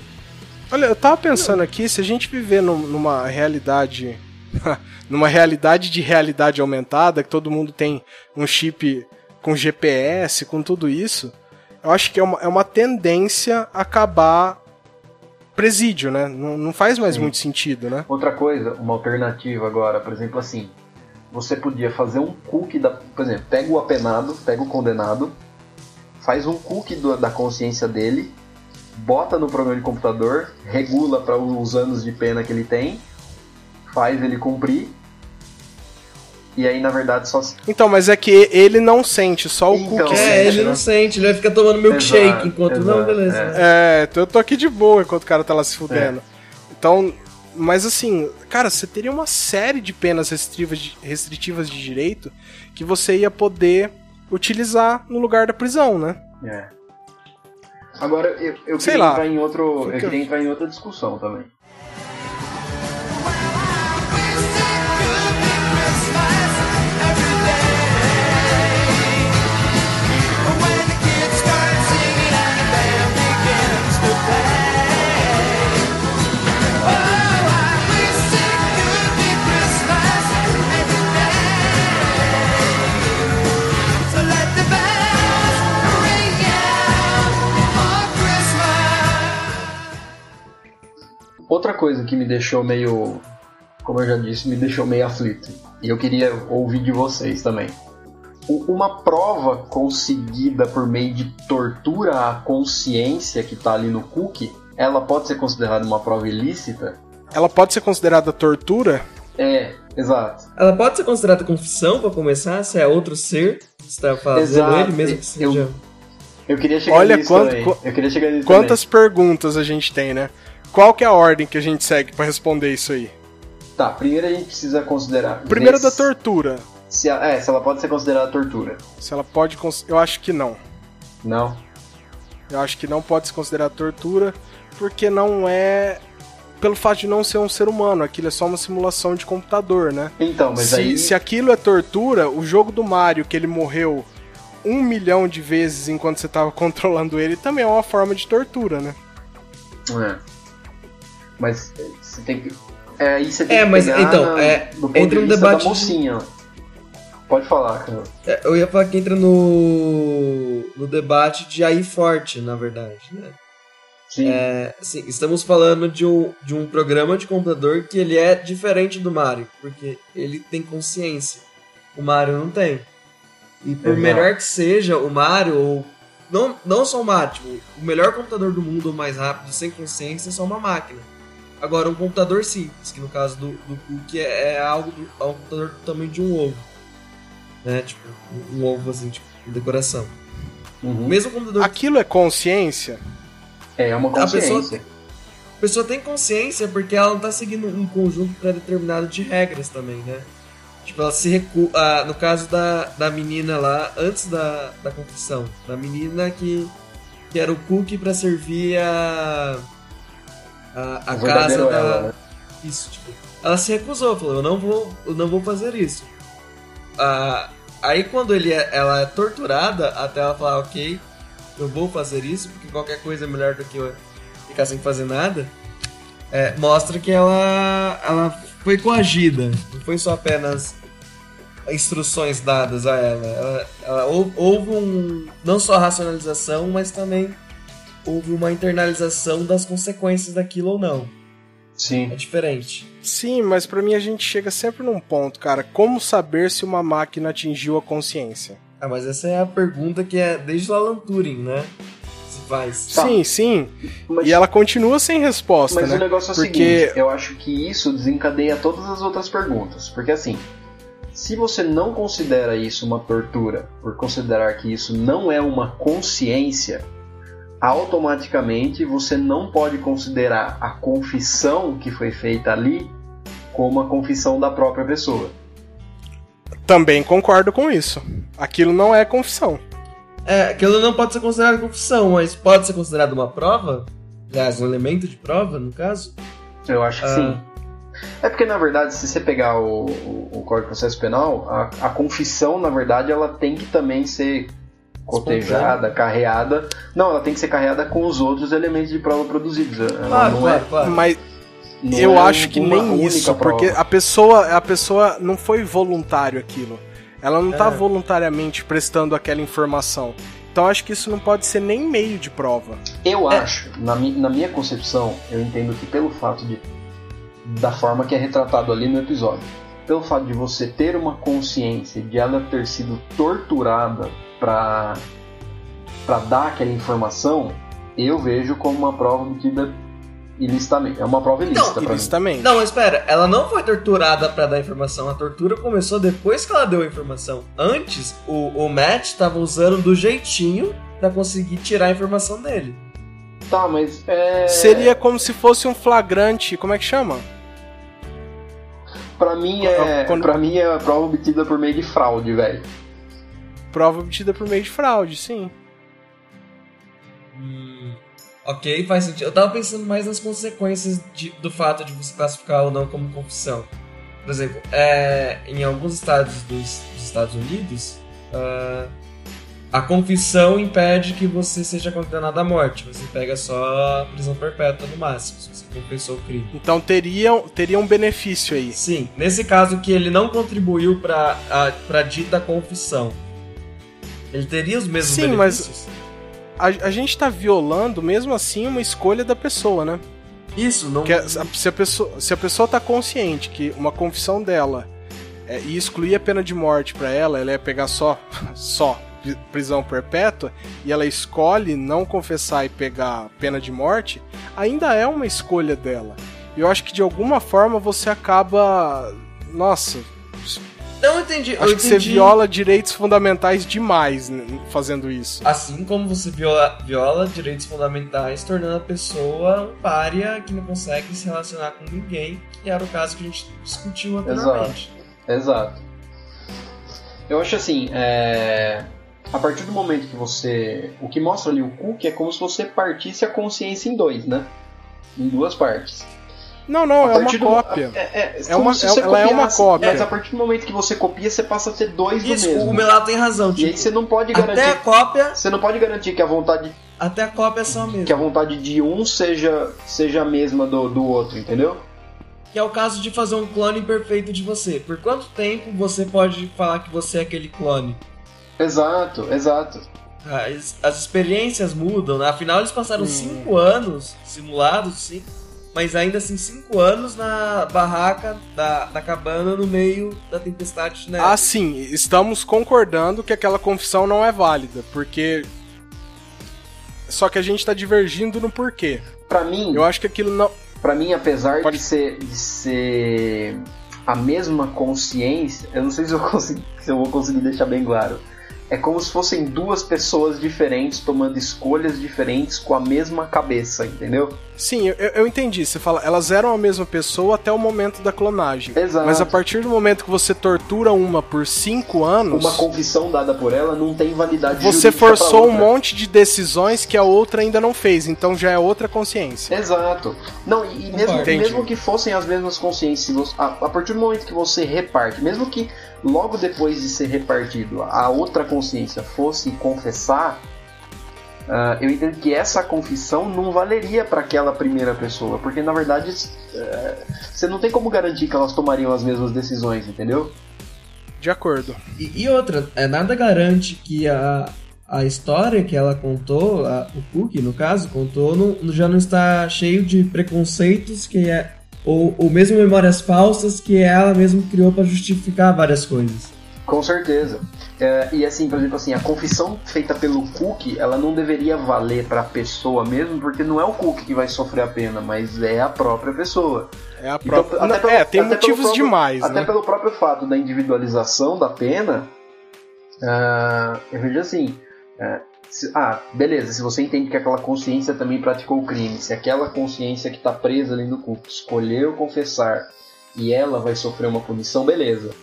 Olha, eu tava pensando aqui, se a gente viver numa realidade. numa realidade de realidade aumentada, que todo mundo tem um chip com GPS, com tudo isso, eu acho que é uma, é uma tendência acabar presídio, né? Não, não faz mais Sim. muito sentido, né? Outra coisa, uma alternativa agora, por exemplo, assim, você podia fazer um cookie da. Por exemplo, pega o apenado, pega o condenado, faz um cookie do, da consciência dele, bota no programa de computador, regula para os anos de pena que ele tem, faz ele cumprir e aí, na verdade, só. Então, mas é que ele não sente, só o então, cookie. É, ele né? não sente, ele vai ficar tomando milkshake exato, enquanto. Exato, não, beleza. É. é, então eu tô aqui de boa enquanto o cara tá lá se fudendo. É. Então, mas assim, cara, você teria uma série de penas restritivas de, restritivas de direito que você ia poder utilizar no lugar da prisão, né? É. Agora, eu, eu Sei queria lá. entrar em outro. Eu queria entrar em outra discussão também. Outra coisa que me deixou meio, como eu já disse, me deixou meio aflito. E eu queria ouvir de vocês também. Uma prova conseguida por meio de tortura à consciência que está ali no cookie, ela pode ser considerada uma prova ilícita? Ela pode ser considerada tortura? É, exato. Ela pode ser considerada confissão para começar, se é outro ser que está fazendo exato. ele mesmo que seja. Eu, eu queria chegar Olha nisso quanto, também. Eu queria chegar nisso quantas também. perguntas a gente tem, né? Qual que é a ordem que a gente segue para responder isso aí? Tá, primeiro a gente precisa considerar. Primeiro da tortura. Se ela, é, se ela pode ser considerada tortura. Se ela pode. Eu acho que não. Não. Eu acho que não pode se considerar tortura, porque não é. Pelo fato de não ser um ser humano, aquilo é só uma simulação de computador, né? Então, mas se, aí. Se aquilo é tortura, o jogo do Mario, que ele morreu um milhão de vezes enquanto você estava controlando ele, também é uma forma de tortura, né? É. Mas você tem que. É, aí você tem é, que mas então, é, entra um debate. Da mocinha. De... Pode falar, cara. É, eu ia falar que entra no, no debate de aí forte, na verdade, né? Sim. É, assim, estamos falando de um, de um programa de computador que ele é diferente do Mario, porque ele tem consciência. O Mario não tem. E por Exato. melhor que seja o Mario, ou não, não só o Mario, tipo, o melhor computador do mundo, o mais rápido, sem consciência, é só uma máquina. Agora, um computador simples, que no caso do, do Cook é, é algo do, é um computador do tamanho de um ovo. Né? Tipo, um ovo assim, tipo, decoração. Uhum. Mesmo computador. Aquilo é consciência? É, é uma consciência. A pessoa, a pessoa tem consciência porque ela não tá seguindo um conjunto pré-determinado de regras também, né? Tipo, ela se recua. Ah, no caso da, da menina lá, antes da, da confissão, da menina que, que era o cookie para servir a a, a casa da. Ela, né? Isso, tipo. Ela se recusou, falou, eu não vou, eu não vou fazer isso. Ah, aí quando ele é, ela é torturada, até ela falar, ok, eu vou fazer isso, porque qualquer coisa é melhor do que eu ficar sem fazer nada. É, mostra que ela, ela foi coagida, não foi só apenas instruções dadas a ela. ela, ela houve um, não só racionalização, mas também houve uma internalização das consequências daquilo ou não. Sim. É diferente. Sim, mas para mim a gente chega sempre num ponto, cara. Como saber se uma máquina atingiu a consciência? Ah, mas essa é a pergunta que é desde o Alan Turing, né? Se faz. Tá. Sim, sim. Mas, e ela continua sem resposta, mas né? Mas o negócio é o Porque... seguinte, eu acho que isso desencadeia todas as outras perguntas. Porque assim, se você não considera isso uma tortura, por considerar que isso não é uma consciência, automaticamente você não pode considerar a confissão que foi feita ali como a confissão da própria pessoa. Também concordo com isso. Aquilo não é confissão. É, aquilo não pode ser considerado confissão, mas pode ser considerado uma prova? Aliás, um elemento de prova, no caso? Eu acho que ah, sim. É porque, na verdade, se você pegar o, o, o Código de Processo Penal, a, a, confissão, na verdade, ela tem que também ser cotejada, carreada. Não, ela tem que ser carreada com os outros elementos de prova produzidos. Ela claro, não é, claro. Mas não eu é acho que nem isso, prova. porque a pessoa, a pessoa não foi voluntário aquilo. Ela não está é. voluntariamente prestando aquela informação. Então acho que isso não pode ser nem meio de prova. Eu é. acho, na, mi na minha concepção, eu entendo que pelo fato de da forma que é retratado ali no episódio, pelo fato de você ter uma consciência de ela ter sido torturada para para dar aquela informação, eu vejo como uma prova obtida ilicitamente. É uma prova ilícita. Não, ilicitamente. Não, mas espera, ela não foi torturada para dar informação. A tortura começou depois que ela deu a informação. Antes, o, o Matt estava usando do jeitinho para conseguir tirar a informação dele. Tá, mas é... Seria como se fosse um flagrante. Como é que chama? Pra mim é. Quando... Pra mim é prova obtida por meio de fraude, velho prova obtida por meio de fraude, sim. Hum, ok, faz sentido. Eu tava pensando mais nas consequências de, do fato de você classificar ou não como confissão. Por exemplo, é, em alguns estados dos, dos Estados Unidos, uh, a confissão impede que você seja condenado à morte. Você pega só prisão perpétua no máximo, se você confessou o crime. Então teria, teria um benefício aí. Sim, nesse caso que ele não contribuiu para a dita confissão ele teria os mesmos Sim, benefícios. mas a, a gente tá violando, mesmo assim, uma escolha da pessoa, né? Isso, não. Que se, a pessoa, se a pessoa tá consciente que uma confissão dela é, e excluir a pena de morte para ela, ela ia pegar só, só prisão perpétua e ela escolhe não confessar e pegar pena de morte, ainda é uma escolha dela. E eu acho que de alguma forma você acaba. Nossa, não entendi. Acho eu que entendi. você viola direitos fundamentais demais fazendo isso. Assim como você viola, viola direitos fundamentais, tornando a pessoa um pária que não consegue se relacionar com ninguém, que era o caso que a gente discutiu anteriormente. Exato. Exato. Eu acho assim, é... a partir do momento que você. O que mostra ali o Cook é como se você partisse a consciência em dois, né? Em duas partes. Não, não, é uma do, cópia. É, é, é uma, é, ela é uma cópia. Mas a partir do momento que você copia, você passa a ter dois Isso, do mesmo. O Melato tem razão. Tipo, e aí tipo, você não pode garantir. Até a cópia. Você não pode garantir que a vontade. Até a cópia são a mesma. Que a vontade de um seja, seja a mesma do, do outro, entendeu? Que é o caso de fazer um clone perfeito de você. Por quanto tempo você pode falar que você é aquele clone? Exato, exato. As, as experiências mudam, né? Afinal, eles passaram 5 hum. anos simulados, 5 mas ainda assim cinco anos na barraca da, da cabana no meio da tempestade de neve. Ah, sim, estamos concordando que aquela confissão não é válida, porque. Só que a gente está divergindo no porquê. Para mim. Eu acho que aquilo não. Para mim, apesar Pode... de ser, de ser a mesma consciência, eu não sei se eu, consigo, se eu vou conseguir deixar bem claro é como se fossem duas pessoas diferentes tomando escolhas diferentes com a mesma cabeça, entendeu? Sim, eu, eu entendi. Você fala, elas eram a mesma pessoa até o momento da clonagem. Exato. Mas a partir do momento que você tortura uma por cinco anos. Uma confissão dada por ela não tem validade Você forçou um monte de decisões que a outra ainda não fez, então já é outra consciência. Exato. Não, e mesmo, mesmo que fossem as mesmas consciências, a, a partir do momento que você reparte, mesmo que logo depois de ser repartido a outra consciência fosse confessar, uh, eu entendo que essa confissão não valeria para aquela primeira pessoa, porque na verdade uh, você não tem como garantir que elas tomariam as mesmas decisões, entendeu? De acordo. E, e outra, é, nada garante que a, a história que ela contou, a, o Cook no caso, contou, não, já não está cheio de preconceitos que é ou, ou mesmo memórias falsas que ela mesma criou para justificar várias coisas. Com certeza. É, e assim, por exemplo, assim, a confissão feita pelo Cook, ela não deveria valer para a pessoa mesmo, porque não é o Cook que vai sofrer a pena, mas é a própria pessoa. É a própria. Então, pelo, é, tem motivos próprio, demais. Até né? pelo próprio fato da individualização da pena, uh, eu vejo assim. Uh, se, ah, beleza, se você entende que aquela consciência também praticou o crime, se aquela consciência que está presa ali no culto escolheu confessar e ela vai sofrer uma punição, beleza.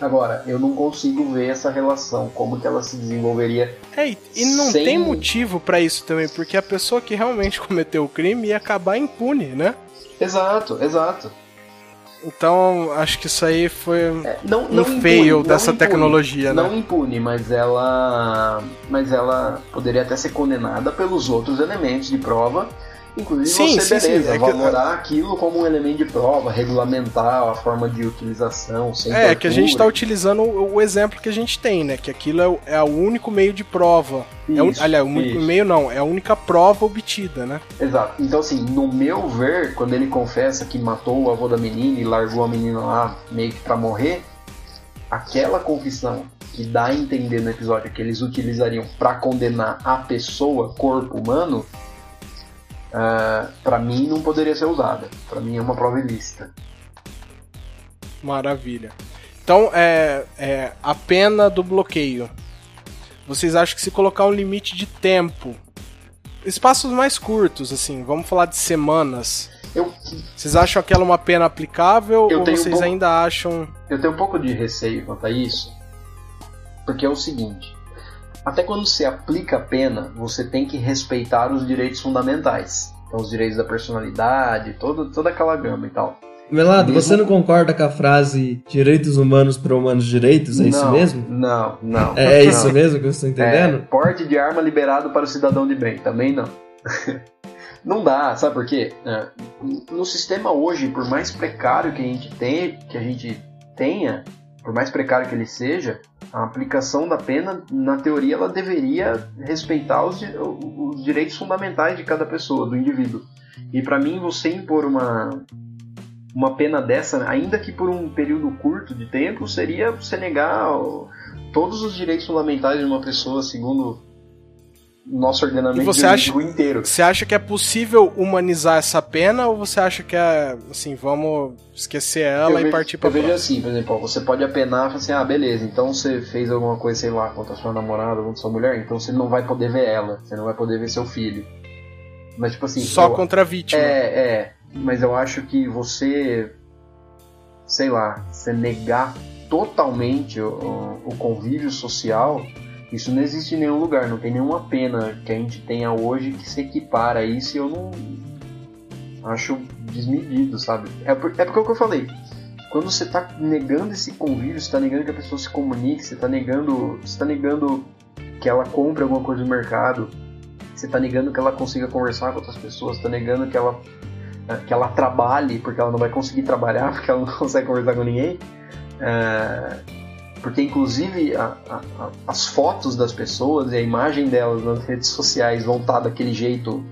Agora, eu não consigo ver essa relação, como que ela se desenvolveria. É, e não sem... tem motivo para isso também, porque a pessoa que realmente cometeu o crime ia acabar impune, né? Exato, exato. Então, acho que isso aí foi é, não, não um fail impune, dessa impune, tecnologia, né? Não impune, mas ela. Mas ela poderia até ser condenada pelos outros elementos de prova Inclusive sim, você, sim, beleza, sim. É valorar que... aquilo como um elemento de prova, regulamentar a forma de utilização, sem É, que a gente está utilizando o, exemplo que a gente tem, né? Que aquilo é, é o único meio de prova. Isso, é, aliás, o único meio não, é a única prova obtida, né? Exato. Então, assim, no meu ver, quando ele confessa que matou o avô da menina e largou a menina lá meio que pra morrer, aquela confissão que dá a entender no episódio que eles utilizariam para condenar a pessoa, corpo humano, uh, ah, para mim não poderia ser usada. Para mim é uma prova ilícita. Maravilha. Então, é, é, a pena do bloqueio. Vocês acham que se colocar um limite de tempo, espaços mais curtos, assim, vamos falar de semanas. Eu, vocês acham aquela uma pena aplicável ou vocês um pouco, ainda acham. Eu tenho um pouco de receio quanto a isso, porque é o seguinte: até quando se aplica a pena, você tem que respeitar os direitos fundamentais. Então, os direitos da personalidade, toda, toda aquela gama e tal. Melado, mesmo... você não concorda com a frase direitos humanos para humanos direitos? É não, isso mesmo? Não, não. É, é isso mesmo que eu estou entendendo? É, porte de arma liberado para o cidadão de bem, também não. não dá, sabe por quê? É, no sistema hoje, por mais precário que a gente tem, que a gente tenha, por mais precário que ele seja, a aplicação da pena, na teoria, ela deveria respeitar os, os direitos fundamentais de cada pessoa, do indivíduo. E para mim, você impor uma, uma pena dessa, ainda que por um período curto de tempo, seria você negar todos os direitos fundamentais de uma pessoa, segundo nosso ordenamento você acha, inteiro. Você acha que é possível humanizar essa pena ou você acha que é assim, vamos esquecer ela eu e vejo, partir para Eu vejo assim, por exemplo, você pode apenar e falar assim: "Ah, beleza, então você fez alguma coisa, sei lá, contra sua namorada, contra sua mulher, então você não vai poder ver ela, você não vai poder ver seu filho". Mas tipo assim, só eu, contra a vítima. É, é, mas eu acho que você sei lá, você negar totalmente o, o convívio social isso não existe em nenhum lugar, não tem nenhuma pena que a gente tenha hoje que se equipara a isso e eu não acho desmedido, sabe? É, por, é porque é o que eu falei. Quando você está negando esse convívio, você está negando que a pessoa se comunique, você está negando, você tá negando que ela compre alguma coisa no mercado, você está negando que ela consiga conversar com outras pessoas, está negando que ela que ela trabalhe porque ela não vai conseguir trabalhar porque ela não consegue conversar com ninguém. Uh, porque inclusive a, a, as fotos das pessoas e a imagem delas nas redes sociais vão estar daquele jeito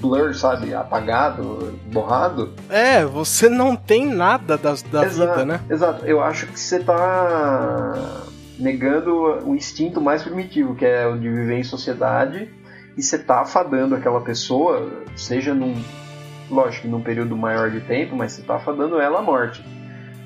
blur, sabe? Apagado, borrado. É, você não tem nada da, da exato, vida, né? Exato, eu acho que você tá negando o instinto mais primitivo, que é o de viver em sociedade, e você tá afadando aquela pessoa, seja num. Lógico, num período maior de tempo, mas você tá afadando ela à morte.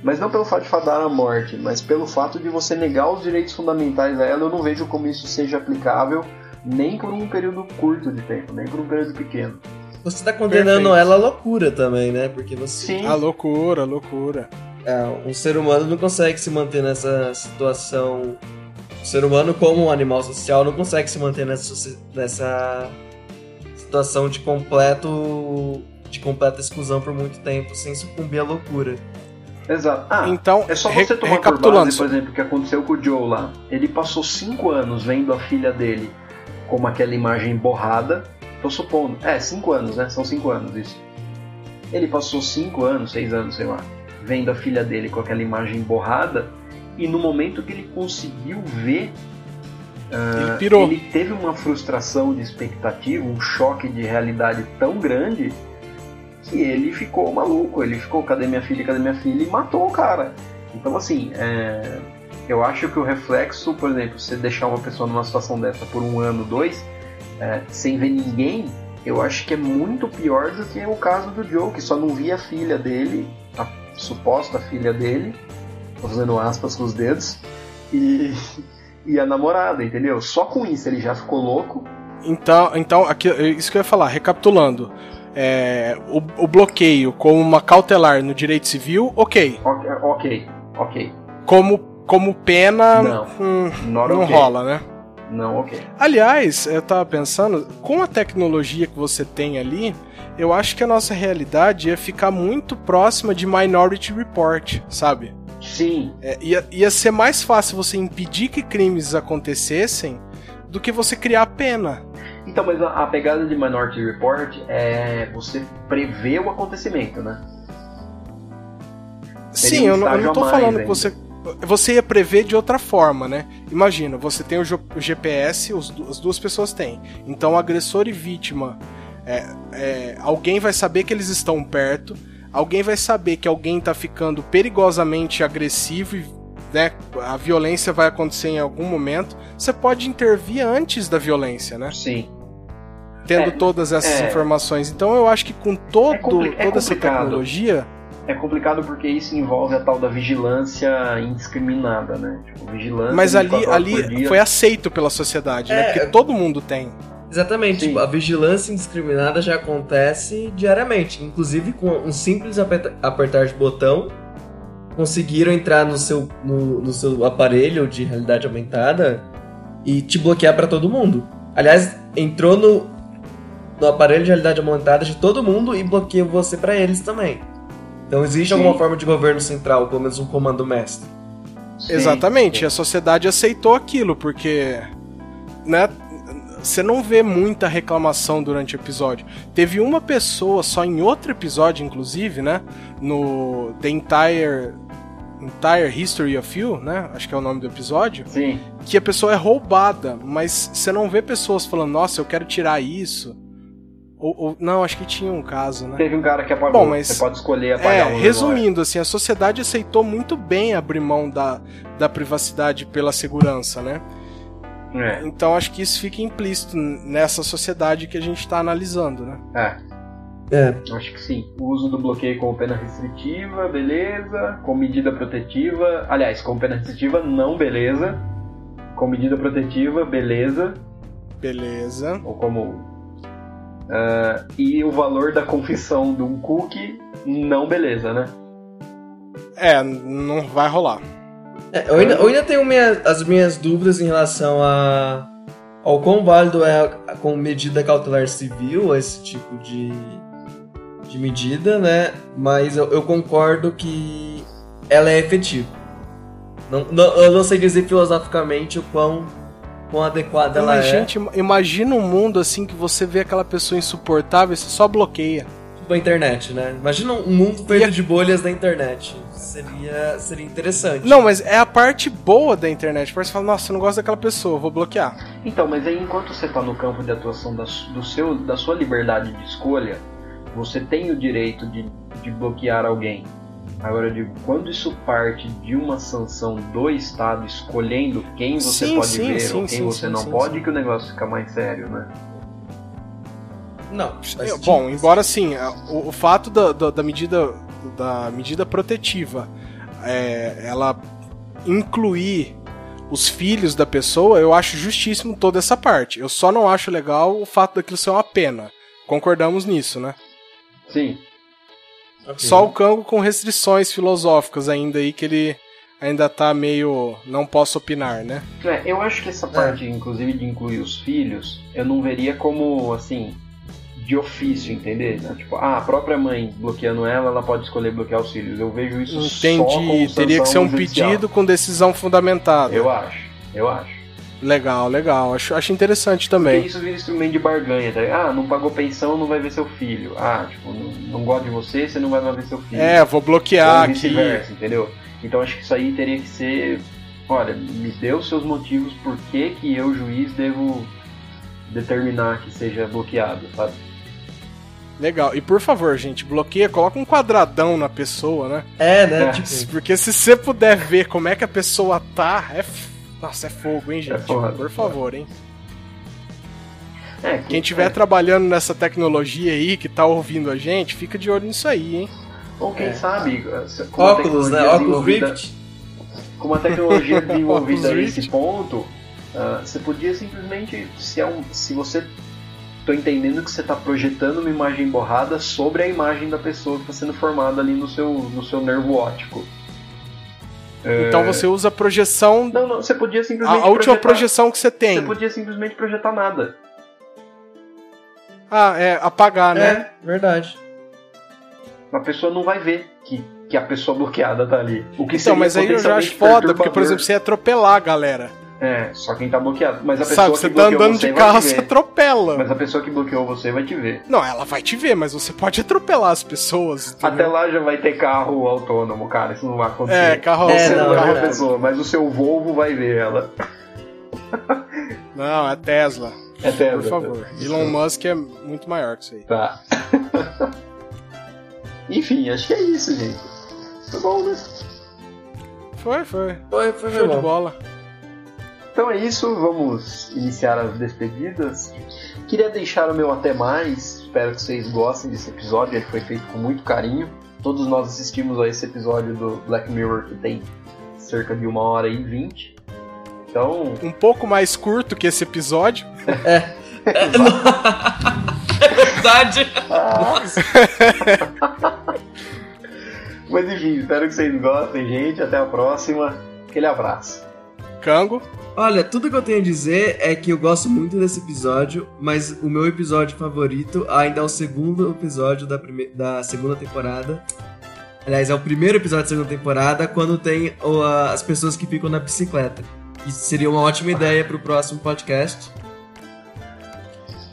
Mas não pelo fato de fadar a morte, mas pelo fato de você negar os direitos fundamentais a ela, eu não vejo como isso seja aplicável nem por um período curto de tempo, nem por um período pequeno. Você está condenando Perfeito. ela à loucura também, né? Porque você. Sim. A loucura, a loucura. É, um ser humano não consegue se manter nessa situação. O ser humano, como um animal social, não consegue se manter nessa, nessa situação de completo de completa exclusão por muito tempo sem sucumbir à loucura. Exato. Ah, então, é só você tomar por base, por exemplo, o que aconteceu com o Joe lá. Ele passou cinco anos vendo a filha dele como aquela imagem borrada. Tô supondo. É, cinco anos, né? São cinco anos isso. Ele passou cinco anos, seis anos, sei lá, vendo a filha dele com aquela imagem borrada. E no momento que ele conseguiu ver Uh, ele, ele, teve uma frustração de expectativa, um choque de realidade tão grande que ele ficou maluco, ele ficou, cadê minha filha, cadê minha filha, e matou o cara. Então, assim, é, eu acho que o reflexo, por exemplo, você deixar uma pessoa numa situação dessa por um ano, dois, é, sem ver ninguém, eu acho que é muito pior do que o caso do Joe, que só não via a filha dele, a suposta filha dele, fazendo aspas com os dedos, e, e a namorada, entendeu? Só com isso ele já ficou louco. Então, então aqui, isso que eu ia falar, recapitulando é, o, o, bloqueio como uma cautelar no direito civil, ok. Ok, ok. Como, como pena, não, hum, não okay. rola, né? Não, ok. Aliás, eu tava pensando, com a tecnologia que você tem ali, eu acho que a nossa realidade ia ficar muito próxima de Minority Report, sabe? Sim. É, ia, ia ser mais fácil você impedir que crimes acontecessem do que você criar pena. Então, mas a, a pegada de Minority Report é você prever o acontecimento, né? Sim, eu não, eu não tô falando ainda. que você você ia prever de outra forma, né? Imagina, você tem o, GPS, as duas pessoas têm. Então, agressor e vítima, é, é, alguém vai saber que eles estão perto, alguém vai saber que alguém está ficando perigosamente agressivo e né, a violência vai acontecer em algum momento. Você pode intervir antes da violência, né? Sim. Tendo é, todas essas é. informações. Então, eu acho que com todo, é toda essa tecnologia é complicado porque isso envolve a tal da vigilância indiscriminada, né? Tipo, vigilância. Mas ali, ali foi aceito pela sociedade, né? é, né? Porque todo mundo tem. Exatamente, tipo, a vigilância indiscriminada já acontece diariamente. Inclusive, com um simples apertar de botão, conseguiram entrar no seu, no, no seu aparelho de realidade aumentada e te bloquear para todo mundo. Aliás, entrou no, no aparelho de realidade aumentada de todo mundo e bloqueou você para eles também. Então existe Sim. alguma forma de governo central, pelo menos um comando mestre. Sim. Exatamente, a sociedade aceitou aquilo, porque né, você não vê muita reclamação durante o episódio. Teve uma pessoa só em outro episódio, inclusive, né? No The Entire Entire History of You, né? Acho que é o nome do episódio. Sim. Que a pessoa é roubada, mas você não vê pessoas falando, nossa, eu quero tirar isso. Ou, ou, não, acho que tinha um caso, né? Teve um cara que apagou. Bom, mas, Você pode escolher apagar é, um Resumindo, assim, a sociedade aceitou muito bem abrir mão da, da privacidade pela segurança, né? É. Então acho que isso fica implícito nessa sociedade que a gente está analisando, né? É. É. Acho que sim. O uso do bloqueio como pena restritiva, beleza. Com medida protetiva. Aliás, com pena restritiva, não beleza. Com medida protetiva, beleza. Beleza. Ou como Uh, e o valor da confissão de um cookie, não beleza, né? É, não vai rolar. É, eu, ainda, eu ainda tenho minha, as minhas dúvidas em relação a, ao quão válido é com medida cautelar civil esse tipo de, de medida, né? Mas eu, eu concordo que ela é efetiva. Não, não, eu não sei dizer filosoficamente o quão quão adequada ela é. Gente, imagina um mundo assim que você vê aquela pessoa insuportável e você só bloqueia. Tipo a internet, né? Imagina um mundo feito de bolhas da internet. Seria, seria interessante. Não, mas é a parte boa da internet. Porque você fala, nossa, eu não gosto daquela pessoa, vou bloquear. Então, mas aí enquanto você está no campo de atuação da, do seu, da sua liberdade de escolha, você tem o direito de, de bloquear alguém. Agora eu digo, quando isso parte de uma sanção do Estado escolhendo quem você sim, pode sim, ver sim, ou quem você não pode, que o negócio fica mais sério, né? Não. bom, embora sim, o, o fato da, da, da, medida da medida protetiva é, ela incluir os filhos da pessoa, eu acho justíssimo toda essa parte. Eu só não acho legal o fato daquilo ser uma pena. Concordamos nisso, né? Sim. Okay. Só o Kango com restrições filosóficas ainda aí que ele ainda tá meio não posso opinar, né? É, eu acho que essa parte, é. inclusive, de incluir os filhos, eu não veria como, assim, de ofício, entender? Tipo, ah, a própria mãe bloqueando ela, ela pode escolher bloquear os filhos. Eu vejo isso Entendi. só Entendi, teria que ser um judicial. pedido com decisão fundamentada. Eu acho, eu acho. Legal, legal. Acho, acho interessante também. Porque isso vira instrumento de barganha, tá? Ah, não pagou pensão, não vai ver seu filho. Ah, tipo, não, não gosta de você, você não vai mais ver seu filho. É, vou bloquear aqui. vice-versa, entendeu? Então acho que isso aí teria que ser. Olha, me dê os seus motivos por que, que eu, juiz, devo determinar que seja bloqueado, sabe? Legal. E por favor, gente, bloqueia, coloca um quadradão na pessoa, né? É, né? É. Tipo... Porque se você puder ver como é que a pessoa tá, é nossa, é fogo, hein, é gente? É Por favor, hein? É, que, Quem estiver é. trabalhando nessa tecnologia aí, que tá ouvindo a gente, fica de olho nisso aí, hein? Ou quem é. sabe, com óculos, né? Óculos Rift. Com uma tecnologia desenvolvida a esse ponto, uh, você podia simplesmente, se, é um, se você tô entendendo que você está projetando uma imagem borrada sobre a imagem da pessoa que está sendo formada ali no seu, no seu nervo óptico. É... Então você usa a projeção. Não, não, você podia simplesmente. A, a última projeção que você tem. Você podia simplesmente projetar nada. Ah, é, apagar, né? É, verdade. A pessoa não vai ver que, que a pessoa bloqueada tá ali. O que então, mas aí eu já acho foda, porque, por exemplo, você ia atropelar a galera. É, só quem tá bloqueado. Mas a pessoa Sabe, você tá andando você de carro, você atropela. Mas a pessoa que bloqueou você vai te ver. Não, ela vai te ver, mas você pode atropelar as pessoas. Entendeu? Até lá já vai ter carro autônomo, cara. Isso não vai acontecer. É, carro é, autônomo. Você não, é a pessoa, mas o seu Volvo vai ver ela. Não, é Tesla. É Tesla. Por favor. Elon Musk é muito maior que isso aí. Tá. Enfim, acho que é isso, gente. Foi bom, né? Foi, foi. Foi, foi Show de bola. Então é isso, vamos iniciar as despedidas. Queria deixar o meu até mais. Espero que vocês gostem desse episódio, ele foi feito com muito carinho. Todos nós assistimos a esse episódio do Black Mirror que tem cerca de uma hora e vinte. Então. Um pouco mais curto que esse episódio. É. É, é verdade. Ah. Mas enfim, espero que vocês gostem, gente. Até a próxima. Aquele abraço. Cango. Olha, tudo que eu tenho a dizer é que eu gosto muito desse episódio, mas o meu episódio favorito ainda é o segundo episódio da, prime... da segunda temporada. Aliás, é o primeiro episódio da segunda temporada, quando tem o, as pessoas que ficam na bicicleta. Isso seria uma ótima ideia pro próximo podcast.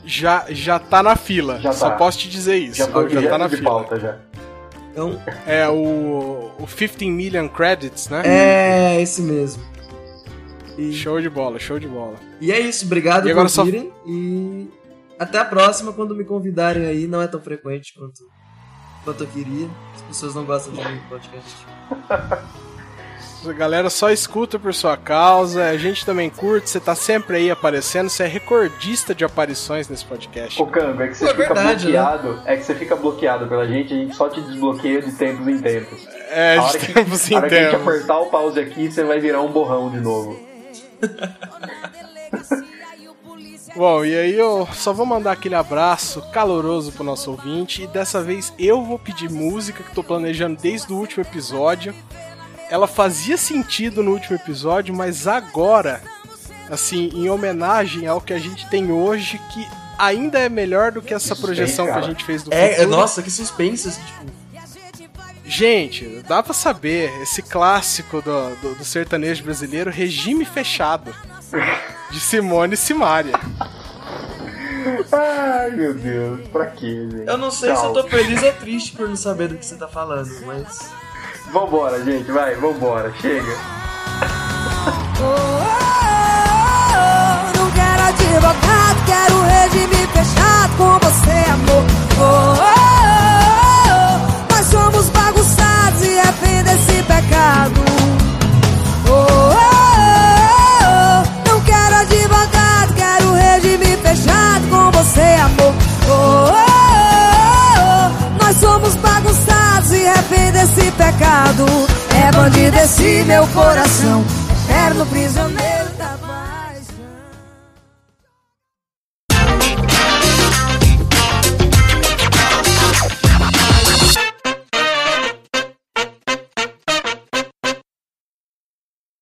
Já, já tá na fila. Já Só tá. posso te dizer isso. Já, tô já tá na fila. Pauta, já. Então... É o, o 15 million credits, né? É, esse mesmo. E... Show de bola, show de bola. E é isso, obrigado e por virem. Só... E até a próxima, quando me convidarem aí. Não é tão frequente quanto, quanto eu queria. As pessoas não gostam de mim no podcast. A galera só escuta por sua causa, a gente também curte, você tá sempre aí aparecendo, você é recordista de aparições nesse podcast. Ô Cambo, é que você é fica verdade, né? bloqueado, né? é que você fica bloqueado pela gente, a gente só te desbloqueia de tempos em tempos. É, de tempos que, em tempos. A hora que a gente apertar o pause aqui, você vai virar um borrão de novo. Bom, e aí eu só vou mandar aquele abraço caloroso pro nosso ouvinte. E dessa vez eu vou pedir música que tô planejando desde o último episódio. Ela fazia sentido no último episódio, mas agora, assim, em homenagem ao que a gente tem hoje, que ainda é melhor do que essa projeção que a gente fez do é, futuro. Nossa, que suspense, assim, tipo Gente, dá pra saber, esse clássico do, do, do sertanejo brasileiro, Regime Fechado, de Simone Simaria. Ai, meu Deus, pra quê, gente? Eu não sei Calma. se eu tô feliz ou triste por não saber do que você tá falando, mas. Vambora, gente, vai, vambora, chega. Oh, oh, oh, não quero advogado, quero regime fechado com você, amor. É bandido esse meu coração, eterno prisioneiro.